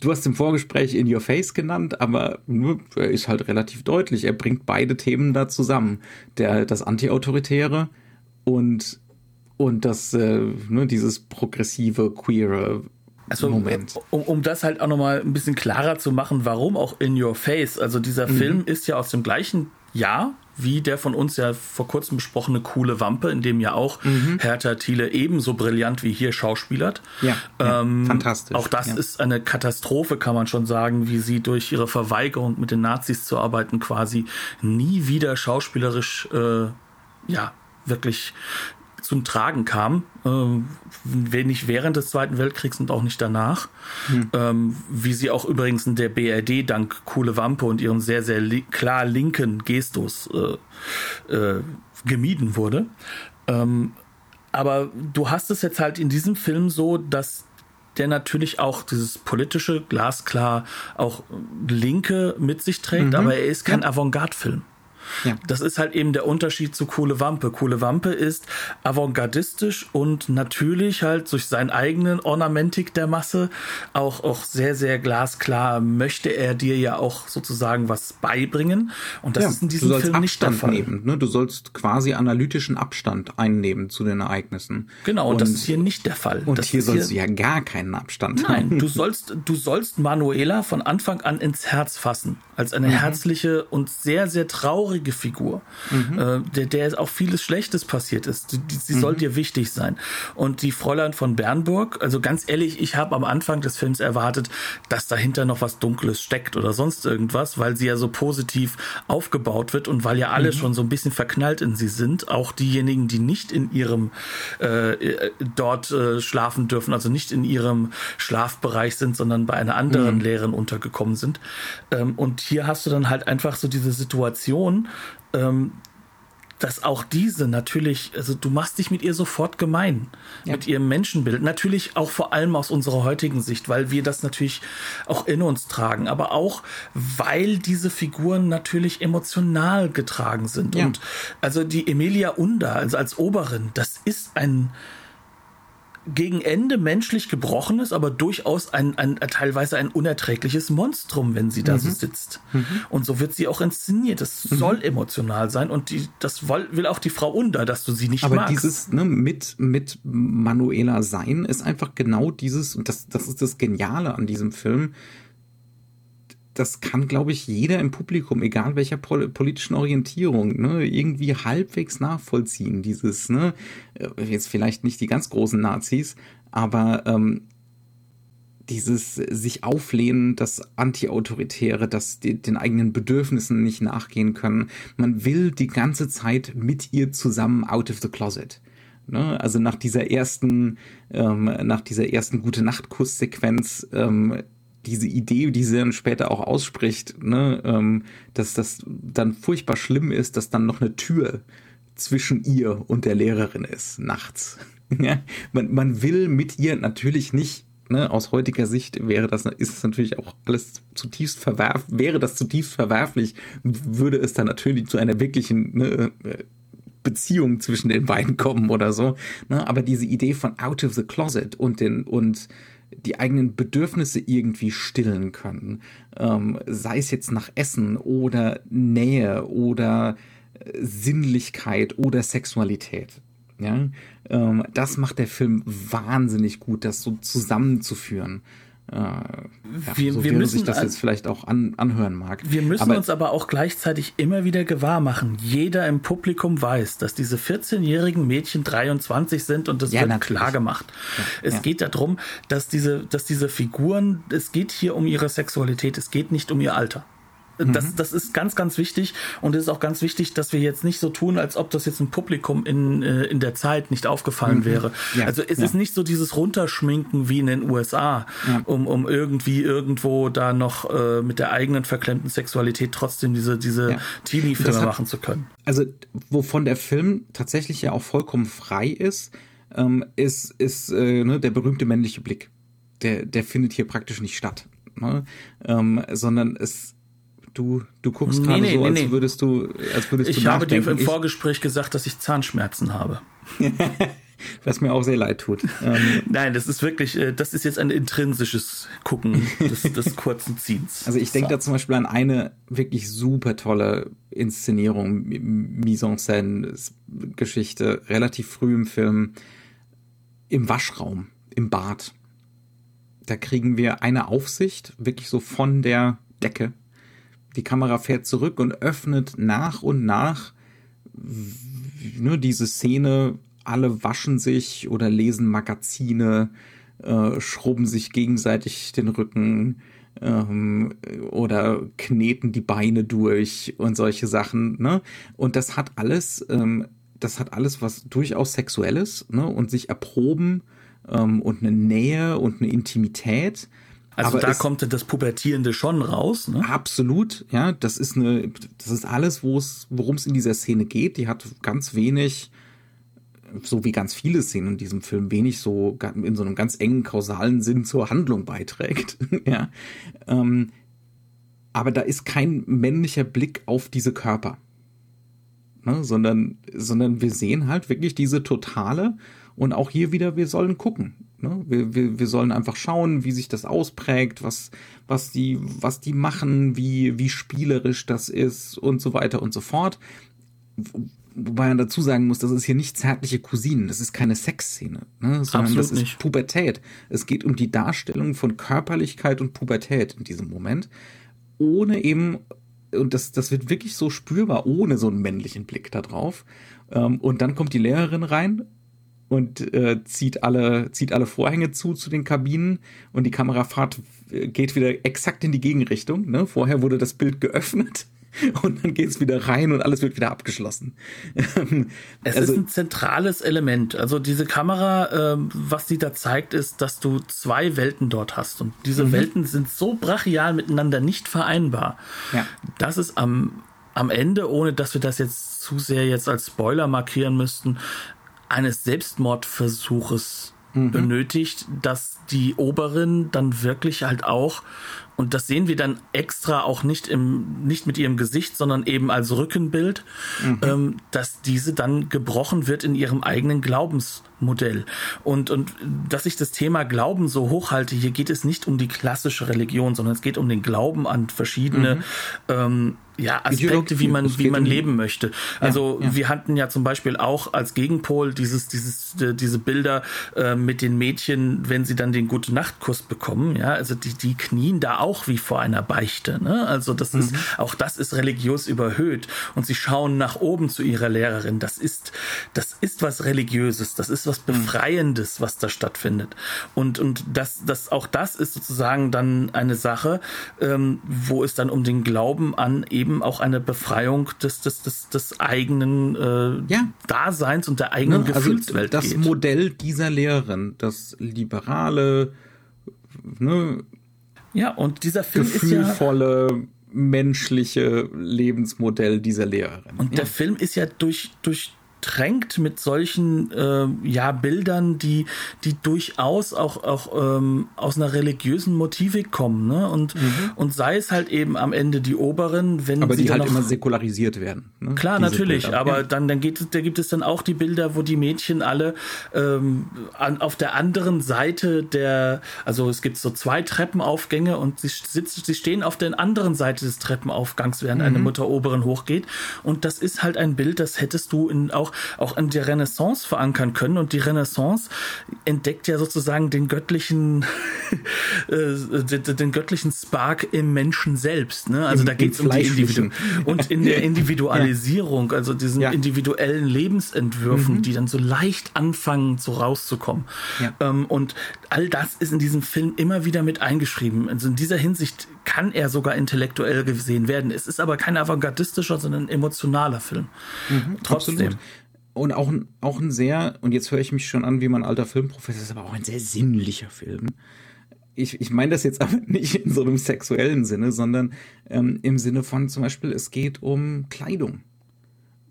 du hast im Vorgespräch In Your Face genannt, aber ne, er ist halt relativ deutlich. Er bringt beide Themen da zusammen. Der, das Anti-Autoritäre und und das, äh, ne, dieses progressive, queere, also, Moment. Um, um das halt auch nochmal ein bisschen klarer zu machen, warum auch In Your Face. Also dieser mhm. Film ist ja aus dem gleichen Jahr wie der von uns ja vor kurzem besprochene Coole Wampe, in dem ja auch mhm. Hertha Thiele ebenso brillant wie hier schauspielert. Ja, ähm, ja fantastisch. Auch das ja. ist eine Katastrophe, kann man schon sagen, wie sie durch ihre Verweigerung mit den Nazis zu arbeiten quasi nie wieder schauspielerisch, äh, ja, wirklich zum Tragen kam, äh, wenig während des Zweiten Weltkriegs und auch nicht danach. Hm. Ähm, wie sie auch übrigens in der BRD dank Coole Wampe und ihrem sehr, sehr li klar linken Gestus äh, äh, gemieden wurde. Ähm, aber du hast es jetzt halt in diesem Film so, dass der natürlich auch dieses politische, glasklar auch Linke mit sich trägt, mhm. aber er ist kein ja. Avantgarde-Film. Ja. Das ist halt eben der Unterschied zu Kohle Wampe. Kohle Wampe ist avantgardistisch und natürlich halt durch seinen eigenen Ornamentik der Masse auch, auch sehr, sehr glasklar möchte er dir ja auch sozusagen was beibringen. Und das ja, ist in diesem Film nicht Abstand der Fall. Nehmen, ne? Du sollst quasi analytischen Abstand einnehmen zu den Ereignissen. Genau, und, und das ist hier nicht der Fall. Und das hier sollst du ja gar keinen Abstand Nein, haben. du sollst, du sollst Manuela von Anfang an ins Herz fassen. Als eine mhm. herzliche und sehr, sehr traurige traurige Figur, mhm. äh, der, der auch vieles Schlechtes passiert ist. Die, die, sie mhm. soll dir wichtig sein. Und die Fräulein von Bernburg, also ganz ehrlich, ich habe am Anfang des Films erwartet, dass dahinter noch was Dunkles steckt oder sonst irgendwas, weil sie ja so positiv aufgebaut wird und weil ja alle mhm. schon so ein bisschen verknallt in sie sind, auch diejenigen, die nicht in ihrem äh, äh dort äh, schlafen dürfen, also nicht in ihrem Schlafbereich sind, sondern bei einer anderen mhm. Lehrerin untergekommen sind. Ähm, und hier hast du dann halt einfach so diese Situation, ähm, dass auch diese natürlich, also du machst dich mit ihr sofort gemein, ja. mit ihrem Menschenbild. Natürlich auch vor allem aus unserer heutigen Sicht, weil wir das natürlich auch in uns tragen, aber auch, weil diese Figuren natürlich emotional getragen sind. Ja. Und also die Emilia Unda, also als Oberin, das ist ein, gegen Ende menschlich gebrochen ist, aber durchaus ein, ein, teilweise ein unerträgliches Monstrum, wenn sie da mhm. so sitzt. Mhm. Und so wird sie auch inszeniert. Das mhm. soll emotional sein und die, das will auch die Frau Under, dass du sie nicht aber magst. Aber dieses ne, mit, mit Manuela sein ist einfach genau dieses, und das, das ist das Geniale an diesem Film, das kann, glaube ich, jeder im Publikum, egal welcher pol politischen Orientierung, ne, irgendwie halbwegs nachvollziehen. Dieses, ne, äh, jetzt vielleicht nicht die ganz großen Nazis, aber ähm, dieses sich auflehnen, das Anti-Autoritäre, das die, den eigenen Bedürfnissen nicht nachgehen können. Man will die ganze Zeit mit ihr zusammen out of the closet. Ne? Also nach dieser ersten, ähm, nach dieser ersten gute Nacht-Kuss-Sequenz ähm, diese Idee, die sie dann später auch ausspricht, ne, ähm, dass das dann furchtbar schlimm ist, dass dann noch eine Tür zwischen ihr und der Lehrerin ist, nachts. ja, man, man will mit ihr natürlich nicht, ne, aus heutiger Sicht wäre das, ist es natürlich auch alles zutiefst verwerf, wäre das zutiefst verwerflich, würde es dann natürlich zu einer wirklichen, ne, Beziehung zwischen den beiden kommen oder so. Ne? Aber diese Idee von out of the closet und den und die eigenen Bedürfnisse irgendwie stillen können, ähm, sei es jetzt nach Essen oder Nähe oder äh, Sinnlichkeit oder Sexualität. Ja, ähm, das macht der Film wahnsinnig gut, das so zusammenzuführen. Äh, ja, wir, so wir müssen sich das jetzt vielleicht auch an, anhören mag. Wir müssen aber, uns aber auch gleichzeitig immer wieder gewahr machen. Jeder im Publikum weiß, dass diese 14-jährigen Mädchen 23 sind und das ja, wird natürlich. klar gemacht. Ja, es geht darum, dass diese, dass diese Figuren, es geht hier um ihre Sexualität, es geht nicht um ihr Alter. Das, mhm. das ist ganz, ganz wichtig und es ist auch ganz wichtig, dass wir jetzt nicht so tun, als ob das jetzt ein Publikum in, äh, in der Zeit nicht aufgefallen mhm. wäre. Ja. Also es ja. ist nicht so dieses Runterschminken wie in den USA, ja. um, um irgendwie irgendwo da noch äh, mit der eigenen verklemmten Sexualität trotzdem diese, diese Teenie-Filme machen zu können. Also wovon der Film tatsächlich ja auch vollkommen frei ist, ähm, ist, ist äh, ne, der berühmte männliche Blick. Der, der findet hier praktisch nicht statt. Ne? Ähm, sondern es Du, du guckst nee, gerade nee, so, nee, als würdest du, als würdest ich du Ich habe dir im Vorgespräch gesagt, dass ich Zahnschmerzen habe. Was mir auch sehr leid tut. Ähm, Nein, das ist wirklich, äh, das ist jetzt ein intrinsisches Gucken des, des kurzen Ziehens. Also ich denke da zum Beispiel an eine wirklich super tolle Inszenierung, Mise en scène Geschichte, relativ früh im Film, im Waschraum, im Bad. Da kriegen wir eine Aufsicht, wirklich so von der Decke die Kamera fährt zurück und öffnet nach und nach nur diese Szene. Alle waschen sich oder lesen Magazine, äh, schrubben sich gegenseitig den Rücken ähm, oder kneten die Beine durch und solche Sachen. Ne? Und das hat alles, ähm, das hat alles was durchaus Sexuelles ne? und sich erproben ähm, und eine Nähe und eine Intimität also Aber da kommt das Pubertierende schon raus. Ne? Absolut, ja. Das ist eine, das ist alles, wo es, worum es in dieser Szene geht. Die hat ganz wenig, so wie ganz viele Szenen in diesem Film, wenig so in so einem ganz engen kausalen Sinn zur Handlung beiträgt. ja. Ähm, aber da ist kein männlicher Blick auf diese Körper. Ne? Sondern, sondern wir sehen halt wirklich diese totale und auch hier wieder, wir sollen gucken. Ne? Wir, wir, wir sollen einfach schauen, wie sich das ausprägt, was, was, die, was die machen, wie, wie spielerisch das ist und so weiter und so fort. Wobei man dazu sagen muss, das ist hier nicht zärtliche Cousinen, das ist keine Sexszene, ne? sondern Absolut das ist nicht. Pubertät. Es geht um die Darstellung von Körperlichkeit und Pubertät in diesem Moment, ohne eben, und das, das wird wirklich so spürbar, ohne so einen männlichen Blick da drauf. Ähm, und dann kommt die Lehrerin rein und äh, zieht alle zieht alle Vorhänge zu zu den Kabinen und die Kamerafahrt äh, geht wieder exakt in die Gegenrichtung. Ne? Vorher wurde das Bild geöffnet und dann geht's wieder rein und alles wird wieder abgeschlossen. es also, ist ein zentrales Element. Also diese Kamera, äh, was sie da zeigt, ist, dass du zwei Welten dort hast und diese mhm. Welten sind so brachial miteinander nicht vereinbar. Ja. Das ist am am Ende, ohne dass wir das jetzt zu sehr jetzt als Spoiler markieren müssten, eines Selbstmordversuches mhm. benötigt, dass die Oberin dann wirklich halt auch und das sehen wir dann extra auch nicht im nicht mit ihrem Gesicht, sondern eben als Rückenbild, mhm. ähm, dass diese dann gebrochen wird in ihrem eigenen Glaubensmodell. Und und dass ich das Thema Glauben so hochhalte, hier geht es nicht um die klassische Religion, sondern es geht um den Glauben an verschiedene mhm. ähm, ja, Aspekte, wie man, wie man leben möchte. Also ja, ja. wir hatten ja zum Beispiel auch als Gegenpol dieses, dieses, äh, diese Bilder äh, mit den Mädchen, wenn sie dann den gute Nachtkuss bekommen, ja, also die, die knien da auch wie vor einer Beichte, ne? Also das mhm. ist, auch das ist religiös überhöht und sie schauen nach oben zu ihrer Lehrerin. Das ist, das ist was Religiöses, das ist was mhm. Befreiendes, was da stattfindet. Und, und das, das, auch das ist sozusagen dann eine Sache, ähm, wo es dann um den Glauben an eben eben auch eine Befreiung des, des, des, des eigenen äh, ja. Daseins und der eigenen ne, also Gefühlswelt das geht. Modell dieser Lehrerin, das liberale, ne, ja, und dieser Film gefühlvolle, ist ja, menschliche Lebensmodell dieser Lehrerin. Und ja. der Film ist ja durch, durch durchtränkt mit solchen äh, ja Bildern, die die durchaus auch auch ähm, aus einer religiösen Motivik kommen, ne? Und mhm. und sei es halt eben am Ende die Oberen, wenn aber sie die halt immer säkularisiert werden. Ne? Klar, Diese natürlich, Bilder. aber ja. dann dann geht da gibt es dann auch die Bilder, wo die Mädchen alle ähm, an, auf der anderen Seite der, also es gibt so zwei Treppenaufgänge und sie sitzen, sie stehen auf der anderen Seite des Treppenaufgangs, während mhm. eine Mutter Oberen hochgeht und das ist halt ein Bild, das hättest du in, auch, auch in der Renaissance verankern können. Und die Renaissance entdeckt ja sozusagen den göttlichen, äh, den, göttlichen Spark im Menschen selbst. Ne? Also Im, da geht es um die Individu und in der Individualisierung, also diesen ja. individuellen Lebensentwürfen, mhm. die dann so leicht anfangen, so rauszukommen. Ja. Ähm, und all das ist in diesem Film immer wieder mit eingeschrieben. Also in dieser Hinsicht kann er sogar intellektuell gesehen werden. Es ist aber kein avantgardistischer, sondern ein emotionaler Film. Mhm, Trotzdem. Absolut. Und auch ein, auch ein sehr, und jetzt höre ich mich schon an wie mein alter Filmprofessor, ist aber auch ein sehr sinnlicher Film. Ich, ich meine das jetzt aber nicht in so einem sexuellen Sinne, sondern ähm, im Sinne von zum Beispiel, es geht um Kleidung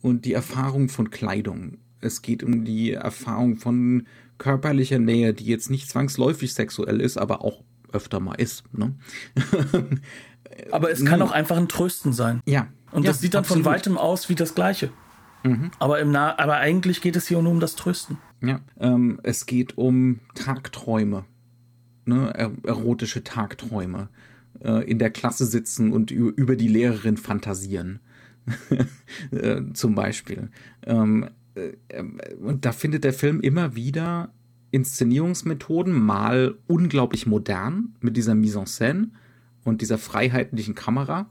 und die Erfahrung von Kleidung. Es geht um die Erfahrung von körperlicher Nähe, die jetzt nicht zwangsläufig sexuell ist, aber auch öfter mal ist. Ne? aber es kann auch einfach ein Trösten sein. Ja. Und ja, das sieht dann absolut. von weitem aus wie das Gleiche. Mhm. Aber, im nah aber eigentlich geht es hier nur um das Trösten. Ja. Ähm, es geht um Tagträume. Ne? Er erotische Tagträume. Äh, in der Klasse sitzen und über die Lehrerin fantasieren. äh, zum Beispiel. Ähm, äh, und da findet der Film immer wieder Inszenierungsmethoden, mal unglaublich modern mit dieser Mise en scène und dieser freiheitlichen Kamera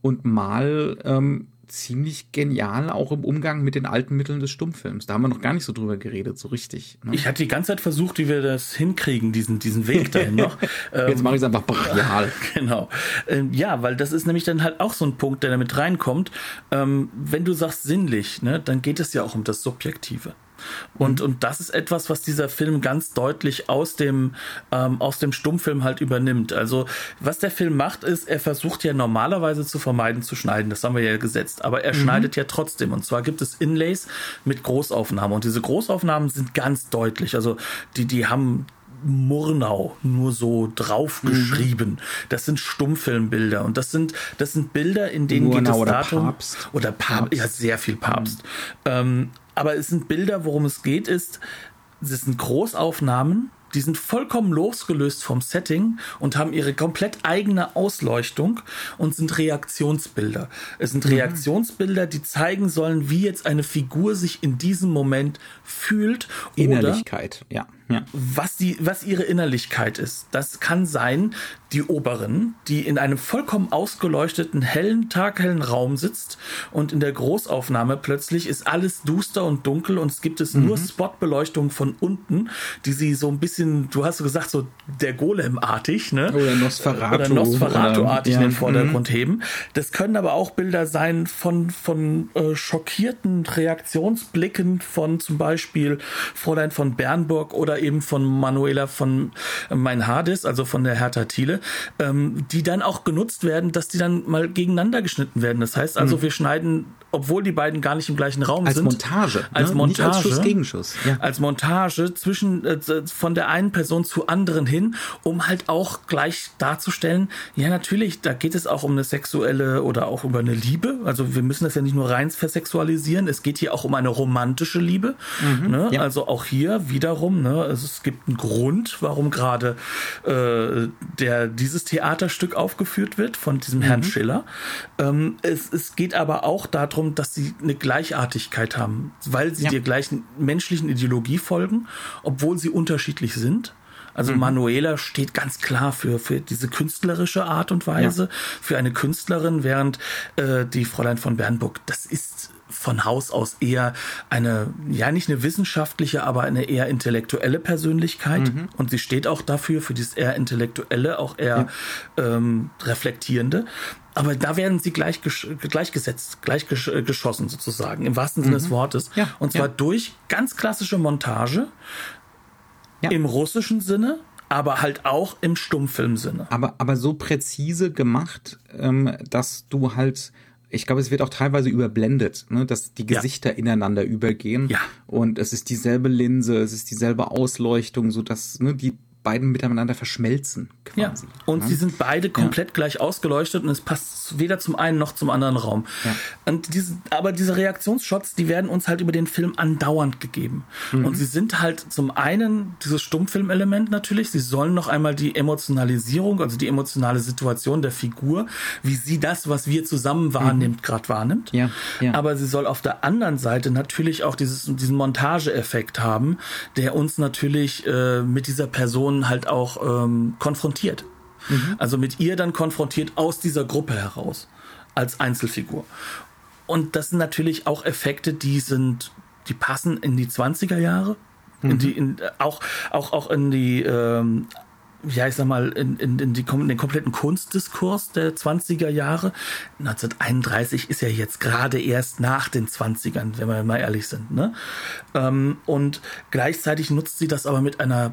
und mal ähm, ziemlich genial auch im Umgang mit den alten Mitteln des Stummfilms. Da haben wir noch gar nicht so drüber geredet, so richtig. Ne? Ich hatte die ganze Zeit versucht, wie wir das hinkriegen, diesen, diesen Weg dahin noch. Jetzt mache ich es einfach brachial. genau. Ähm, ja, weil das ist nämlich dann halt auch so ein Punkt, der damit reinkommt. Ähm, wenn du sagst sinnlich, ne, dann geht es ja auch um das Subjektive. Und, mhm. und das ist etwas, was dieser Film ganz deutlich aus dem, ähm, aus dem Stummfilm halt übernimmt. Also, was der Film macht, ist, er versucht ja normalerweise zu vermeiden, zu schneiden. Das haben wir ja gesetzt. Aber er mhm. schneidet ja trotzdem. Und zwar gibt es Inlays mit Großaufnahmen. Und diese Großaufnahmen sind ganz deutlich. Also, die, die haben Murnau nur so draufgeschrieben. Mhm. Das sind Stummfilmbilder und das sind das sind Bilder, in denen Murnau geht das Datum oder Papst. oder Papst, ja sehr viel Papst. Mhm. Ähm, aber es sind Bilder, worum es geht, ist, es sind Großaufnahmen, die sind vollkommen losgelöst vom Setting und haben ihre komplett eigene Ausleuchtung und sind Reaktionsbilder. Es sind mhm. Reaktionsbilder, die zeigen sollen, wie jetzt eine Figur sich in diesem Moment fühlt. Innerlichkeit, ja. Ja. Was, die, was ihre Innerlichkeit ist. Das kann sein, die Oberin, die in einem vollkommen ausgeleuchteten, hellen, taghellen Raum sitzt und in der Großaufnahme plötzlich ist alles duster und dunkel und es gibt es mhm. nur Spotbeleuchtung von unten, die sie so ein bisschen, du hast so gesagt, so der Golem-artig, ne? Oder Nosferatu. Oder Nosferatu-artig ja. in den Vordergrund mhm. heben. Das können aber auch Bilder sein von, von äh, schockierten Reaktionsblicken von zum Beispiel Fräulein von Bernburg oder eben von Manuela von äh, Meinhardis, also von der Hertha Thiele ähm, die dann auch genutzt werden, dass die dann mal gegeneinander geschnitten werden. Das heißt also, mhm. wir schneiden obwohl die beiden gar nicht im gleichen Raum als sind. Montage, als ne? Montage. Nicht als Schuss Gegenschuss. Ja. Als Montage zwischen, äh, von der einen Person zu anderen hin, um halt auch gleich darzustellen, ja, natürlich, da geht es auch um eine sexuelle oder auch über eine Liebe. Also wir müssen das ja nicht nur rein versexualisieren. Es geht hier auch um eine romantische Liebe. Mhm, ne? ja. Also auch hier wiederum, ne? Also es gibt einen Grund, warum gerade äh, der, dieses Theaterstück aufgeführt wird von diesem mhm. Herrn Schiller. Ähm, es, es geht aber auch darum, darum, dass sie eine Gleichartigkeit haben, weil sie ja. der gleichen menschlichen Ideologie folgen, obwohl sie unterschiedlich sind. Also mhm. Manuela steht ganz klar für, für diese künstlerische Art und Weise, ja. für eine Künstlerin, während äh, die Fräulein von Bernburg, das ist von Haus aus eher eine, ja nicht eine wissenschaftliche, aber eine eher intellektuelle Persönlichkeit. Mhm. Und sie steht auch dafür, für dieses eher intellektuelle, auch eher ja. ähm, reflektierende. Aber da werden sie gleich gleichgesetzt, gleich äh, geschossen sozusagen, im wahrsten Sinne mhm. des Wortes. Ja, und zwar ja. durch ganz klassische Montage ja. im russischen Sinne, aber halt auch im Stummfilmsinne. Aber, aber so präzise gemacht, ähm, dass du halt ich glaube, es wird auch teilweise überblendet, ne, dass die Gesichter ja. ineinander übergehen. Ja. Und es ist dieselbe Linse, es ist dieselbe Ausleuchtung, so dass ne, die beiden miteinander verschmelzen. Quasi, ja. Und ne? sie sind beide komplett ja. gleich ausgeleuchtet und es passt weder zum einen noch zum anderen Raum. Ja. Und diese, aber diese Reaktionsshots, die werden uns halt über den Film andauernd gegeben. Mhm. Und sie sind halt zum einen dieses Stummfilmelement natürlich. Sie sollen noch einmal die Emotionalisierung, also die emotionale Situation der Figur, wie sie das, was wir zusammen wahrnimmt, mhm. gerade wahrnimmt. Ja. Ja. Aber sie soll auf der anderen Seite natürlich auch dieses, diesen Montageeffekt haben, der uns natürlich äh, mit dieser Person halt auch ähm, konfrontiert. Mhm. Also mit ihr dann konfrontiert aus dieser Gruppe heraus als Einzelfigur. Und das sind natürlich auch Effekte, die sind, die passen in die 20er Jahre, mhm. in die, in, auch, auch, auch in die, ähm, ja, ich sag mal, in, in, in, die, in den kompletten Kunstdiskurs der 20er Jahre. 1931 ist ja jetzt gerade erst nach den 20ern, wenn wir mal ehrlich sind. Ne? Ähm, und gleichzeitig nutzt sie das aber mit einer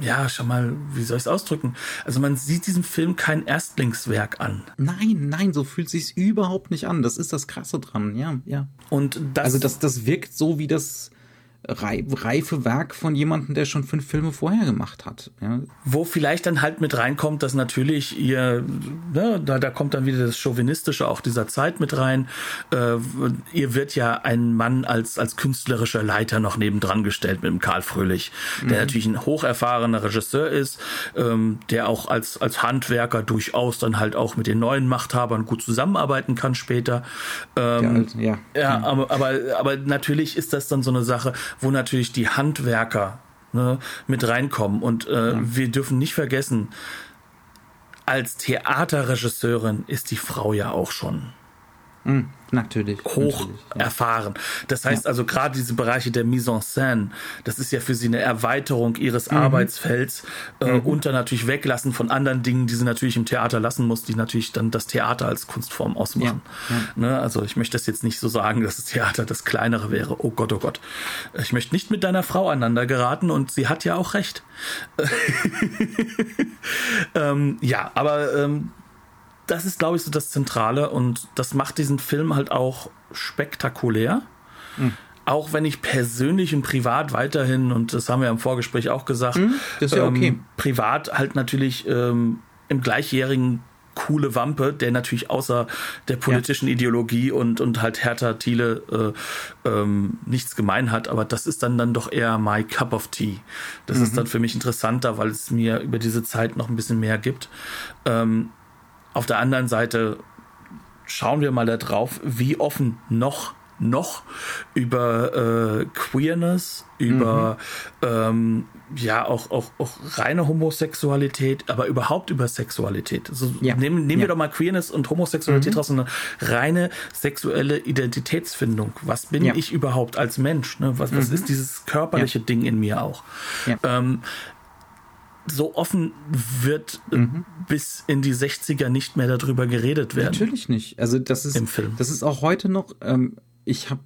ja, schau mal, wie soll ich es ausdrücken? Also man sieht diesem Film kein Erstlingswerk an. Nein, nein, so fühlt sich's überhaupt nicht an. Das ist das Krasse dran, ja, ja. Und das, also das, das wirkt so wie das reife Werk von jemandem, der schon fünf Filme vorher gemacht hat. Ja. Wo vielleicht dann halt mit reinkommt, dass natürlich ihr, ne, da, da kommt dann wieder das Chauvinistische auch dieser Zeit mit rein. Äh, ihr wird ja ein Mann als, als künstlerischer Leiter noch nebendran gestellt mit dem Karl Fröhlich, der mhm. natürlich ein hocherfahrener Regisseur ist, ähm, der auch als, als Handwerker durchaus dann halt auch mit den neuen Machthabern gut zusammenarbeiten kann später. Ähm, ja, ja. ja aber, aber, aber natürlich ist das dann so eine Sache, wo natürlich die Handwerker ne, mit reinkommen. Und äh, ja. wir dürfen nicht vergessen, als Theaterregisseurin ist die Frau ja auch schon. Mhm. Natürlich. Hoch natürlich, ja. erfahren. Das heißt ja. also gerade diese Bereiche der Mise en scène, das ist ja für sie eine Erweiterung ihres mhm. Arbeitsfelds äh, mhm. und dann natürlich weglassen von anderen Dingen, die sie natürlich im Theater lassen muss, die natürlich dann das Theater als Kunstform ausmachen. Ja. Ne? Also ich möchte das jetzt nicht so sagen, dass das Theater das kleinere wäre. Oh Gott, oh Gott. Ich möchte nicht mit deiner Frau aneinander geraten und sie hat ja auch recht. ähm, ja, aber ähm, das ist, glaube ich, so das Zentrale und das macht diesen Film halt auch spektakulär. Mhm. Auch wenn ich persönlich und privat weiterhin, und das haben wir im Vorgespräch auch gesagt, mhm, das ist ja okay. Ähm, privat halt natürlich ähm, im gleichjährigen coole Wampe, der natürlich außer der politischen ja. Ideologie und, und halt Hertha Thiele äh, ähm, nichts gemein hat, aber das ist dann dann doch eher my cup of tea. Das mhm. ist dann für mich interessanter, weil es mir über diese Zeit noch ein bisschen mehr gibt. Ähm, auf der anderen Seite schauen wir mal da drauf, wie offen noch noch über äh, Queerness, über mhm. ähm, ja auch, auch, auch reine Homosexualität, aber überhaupt über Sexualität. Also ja. nehmen, nehmen ja. wir doch mal Queerness und Homosexualität mhm. raus, eine reine sexuelle Identitätsfindung. Was bin ja. ich überhaupt als Mensch? Ne? Was, was mhm. ist dieses körperliche Ding in mir auch? Ähm, so offen wird mhm. bis in die 60er nicht mehr darüber geredet werden. Natürlich nicht. Also das ist im Film. Das ist auch heute noch. Ähm, ich habe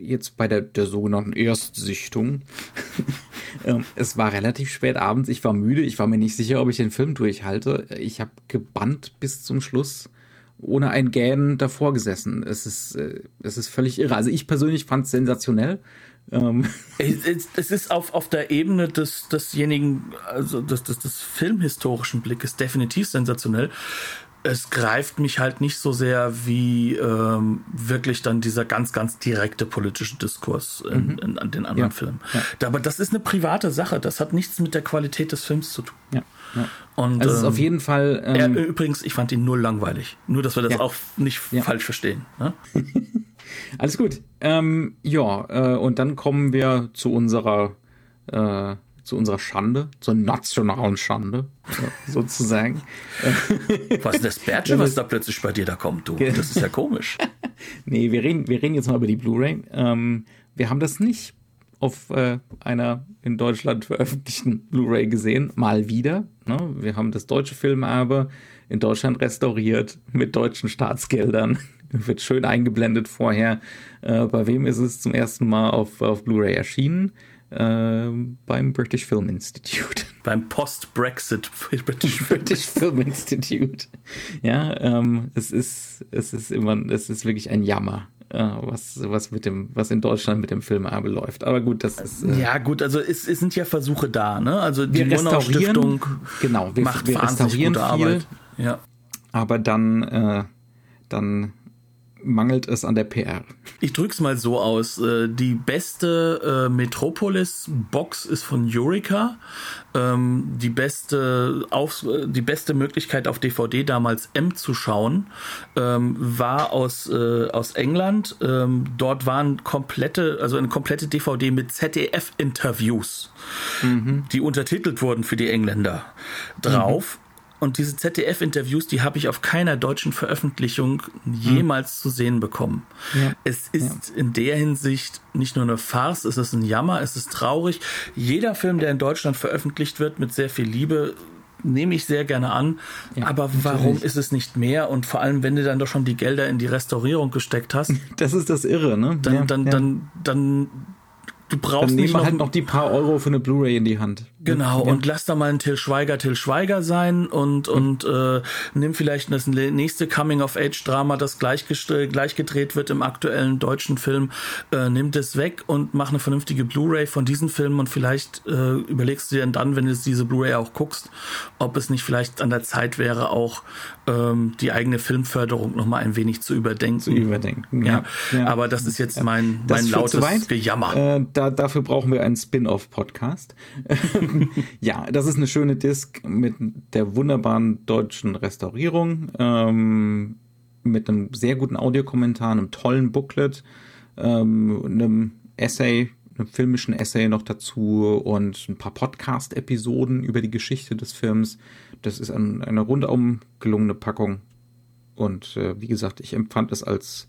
jetzt bei der, der sogenannten Erstsichtung. ähm, es war relativ spät abends. Ich war müde. Ich war mir nicht sicher, ob ich den Film durchhalte. Ich habe gebannt bis zum Schluss ohne ein Gähnen davor gesessen. Es ist, äh, es ist völlig irre. Also ich persönlich fand es sensationell. Ähm. Es, es, ist auf, auf der Ebene des, desjenigen, also des, des, des filmhistorischen Blickes definitiv sensationell. Es greift mich halt nicht so sehr wie ähm, wirklich dann dieser ganz, ganz direkte politische Diskurs in, mhm. in, an den anderen ja. Filmen. Ja. Aber das ist eine private Sache. Das hat nichts mit der Qualität des Films zu tun. Ja. Ja. Und, also ähm, ist auf jeden Fall. Ähm, er, übrigens, ich fand ihn null langweilig. Nur, dass wir das ja. auch nicht ja. falsch verstehen. Ne? Alles gut. Ähm, ja, äh, und dann kommen wir zu unserer, äh, zu unserer Schande, zur nationalen Schande, sozusagen. was ist das Bärtchen, was da plötzlich bei dir da kommt, du? Das ist ja komisch. nee, wir reden, wir reden jetzt mal über die Blu-ray. Ähm, wir haben das nicht auf äh, einer in Deutschland veröffentlichten Blu-ray gesehen, mal wieder. Ne? Wir haben das deutsche Filmerbe in Deutschland restauriert mit deutschen Staatsgeldern. Wird schön eingeblendet vorher. Äh, bei wem ist es zum ersten Mal auf, auf Blu-ray erschienen? Äh, beim British Film Institute. beim Post-Brexit British, British Film Institute. Ja, ähm, es ist, es ist immer, es ist wirklich ein Jammer. Äh, was, was mit dem, was in Deutschland mit dem Film läuft. Aber gut, das ist. Äh, ja, gut, also es, es sind ja Versuche da, ne? Also die Monau Stiftung genau, wir, macht wir restaurieren gute viel, Arbeit. Ja. Aber dann, äh, dann mangelt es an der PR. Ich drück's mal so aus. Äh, die beste äh, Metropolis-Box ist von Eureka. Ähm, die beste, auf, die beste Möglichkeit auf DVD damals M zu schauen, ähm, war aus, äh, aus England. Ähm, dort waren komplette, also eine komplette DVD mit ZDF-Interviews, mhm. die untertitelt wurden für die Engländer drauf. Mhm. Und diese ZDF-Interviews, die habe ich auf keiner deutschen Veröffentlichung jemals hm. zu sehen bekommen. Ja. Es ist ja. in der Hinsicht nicht nur eine Farce, es ist ein Jammer, es ist traurig. Jeder Film, der in Deutschland veröffentlicht wird, mit sehr viel Liebe, nehme ich sehr gerne an. Ja, aber warum natürlich. ist es nicht mehr? Und vor allem, wenn du dann doch schon die Gelder in die Restaurierung gesteckt hast. Das ist das Irre, ne? Dann, ja, dann, ja. dann, dann du brauchst Dann nehmen wir halt noch die paar Euro für eine Blu-ray in die Hand. Genau, und lass da mal ein Till Schweiger Till Schweiger sein und, mhm. und äh, nimm vielleicht das nächste Coming-of-Age-Drama, das gleich, gleich gedreht wird im aktuellen deutschen Film, äh, nimm das weg und mach eine vernünftige Blu-ray von diesen Filmen und vielleicht äh, überlegst du dir dann, wenn du diese Blu-ray auch guckst, ob es nicht vielleicht an der Zeit wäre, auch ähm, die eigene Filmförderung nochmal ein wenig zu überdenken. Zu überdenken, ja. ja. ja. Aber das ist jetzt mein, mein lautes Gejammer. Äh, da, dafür brauchen wir einen Spin-off-Podcast. ja, das ist eine schöne Disc mit der wunderbaren deutschen Restaurierung, ähm, mit einem sehr guten Audiokommentar, einem tollen Booklet, ähm, einem Essay, einem filmischen Essay noch dazu und ein paar Podcast-Episoden über die Geschichte des Films. Das ist ein, eine rundum gelungene Packung. Und äh, wie gesagt, ich empfand es als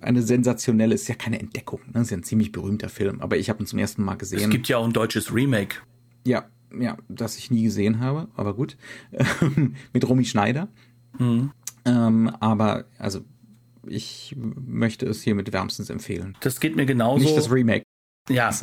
eine sensationelle, ist ja keine Entdeckung, ne? ist ja ein ziemlich berühmter Film, aber ich habe ihn zum ersten Mal gesehen. Es gibt ja auch ein deutsches Remake. Ja, ja, das ich nie gesehen habe, aber gut. Mit Romy Schneider. Mhm. Ähm, aber, also, ich möchte es hiermit wärmstens empfehlen. Das geht mir genauso. Nicht das Remake. Ja, das,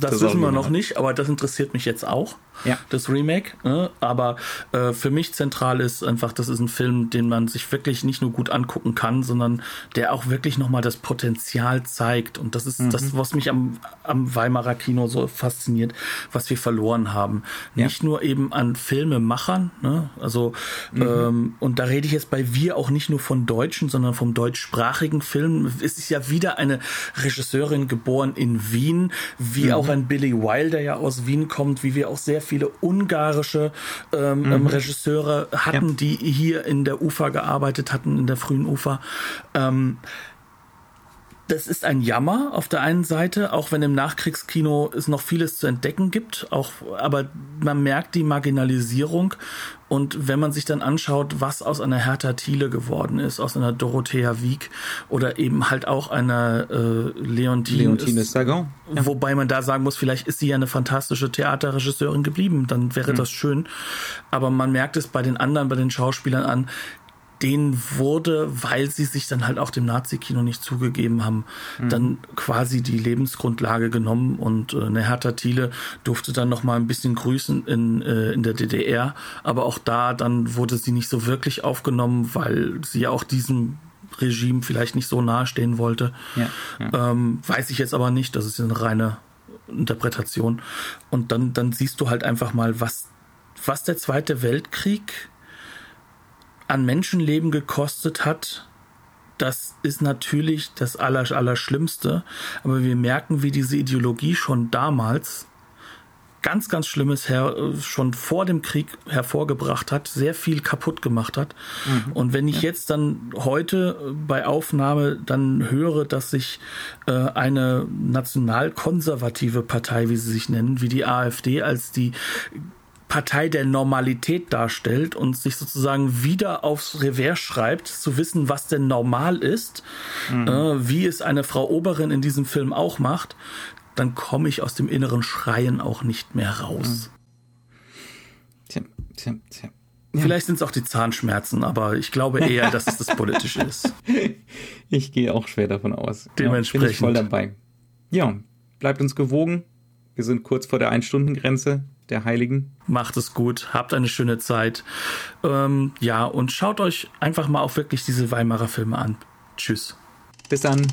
das wissen wir noch nicht, aber das interessiert mich jetzt auch ja. das Remake. Ne? Aber äh, für mich zentral ist einfach, das ist ein Film, den man sich wirklich nicht nur gut angucken kann, sondern der auch wirklich nochmal das Potenzial zeigt. Und das ist mhm. das, was mich am, am Weimarer Kino so fasziniert, was wir verloren haben. Ja. Nicht nur eben an Filmemachern, ne? also mhm. ähm, und da rede ich jetzt bei wir auch nicht nur von Deutschen, sondern vom deutschsprachigen Film. Es ist ja wieder eine Regisseurin geboren in Wien, wie mhm. auch ein Billy Wilder ja aus Wien kommt, wie wir auch sehr viele ungarische ähm, mhm. Regisseure hatten, ja. die hier in der UFA gearbeitet hatten, in der frühen UFA. Ähm, das ist ein Jammer auf der einen Seite, auch wenn im Nachkriegskino es noch vieles zu entdecken gibt, auch, aber man merkt die Marginalisierung und wenn man sich dann anschaut, was aus einer Hertha Thiele geworden ist, aus einer Dorothea Wieg oder eben halt auch einer äh, Leontine, Leontine Sagan. Ja. Wobei man da sagen muss, vielleicht ist sie ja eine fantastische Theaterregisseurin geblieben, dann wäre mhm. das schön. Aber man merkt es bei den anderen, bei den Schauspielern an, denen wurde, weil sie sich dann halt auch dem Nazi-Kino nicht zugegeben haben, mhm. dann quasi die Lebensgrundlage genommen und äh, eine Hertha Thiele durfte dann noch mal ein bisschen grüßen in, äh, in der DDR, aber auch da dann wurde sie nicht so wirklich aufgenommen, weil sie ja auch diesem Regime vielleicht nicht so nahestehen wollte. Ja, ja. Ähm, weiß ich jetzt aber nicht, das ist eine reine Interpretation. Und dann, dann siehst du halt einfach mal, was, was der Zweite Weltkrieg an Menschenleben gekostet hat, das ist natürlich das Aller, Allerschlimmste. Aber wir merken, wie diese Ideologie schon damals ganz, ganz Schlimmes her, schon vor dem Krieg hervorgebracht hat, sehr viel kaputt gemacht hat. Mhm. Und wenn ich jetzt dann heute bei Aufnahme dann höre, dass sich äh, eine nationalkonservative Partei, wie sie sich nennen, wie die AfD, als die Partei der Normalität darstellt und sich sozusagen wieder aufs Revers schreibt, zu wissen, was denn normal ist, mhm. äh, wie es eine Frau Oberin in diesem Film auch macht, dann komme ich aus dem inneren Schreien auch nicht mehr raus. Mhm. Tja, tja, tja. Ja. Vielleicht sind es auch die Zahnschmerzen, aber ich glaube eher, dass es das Politische ist. Ich gehe auch schwer davon aus. Dementsprechend. Ja, bin ich voll dabei. Ja, bleibt uns gewogen. Wir sind kurz vor der Ein-Stunden-Grenze. Der Heiligen. Macht es gut, habt eine schöne Zeit. Ähm, ja, und schaut euch einfach mal auch wirklich diese Weimarer Filme an. Tschüss. Bis dann.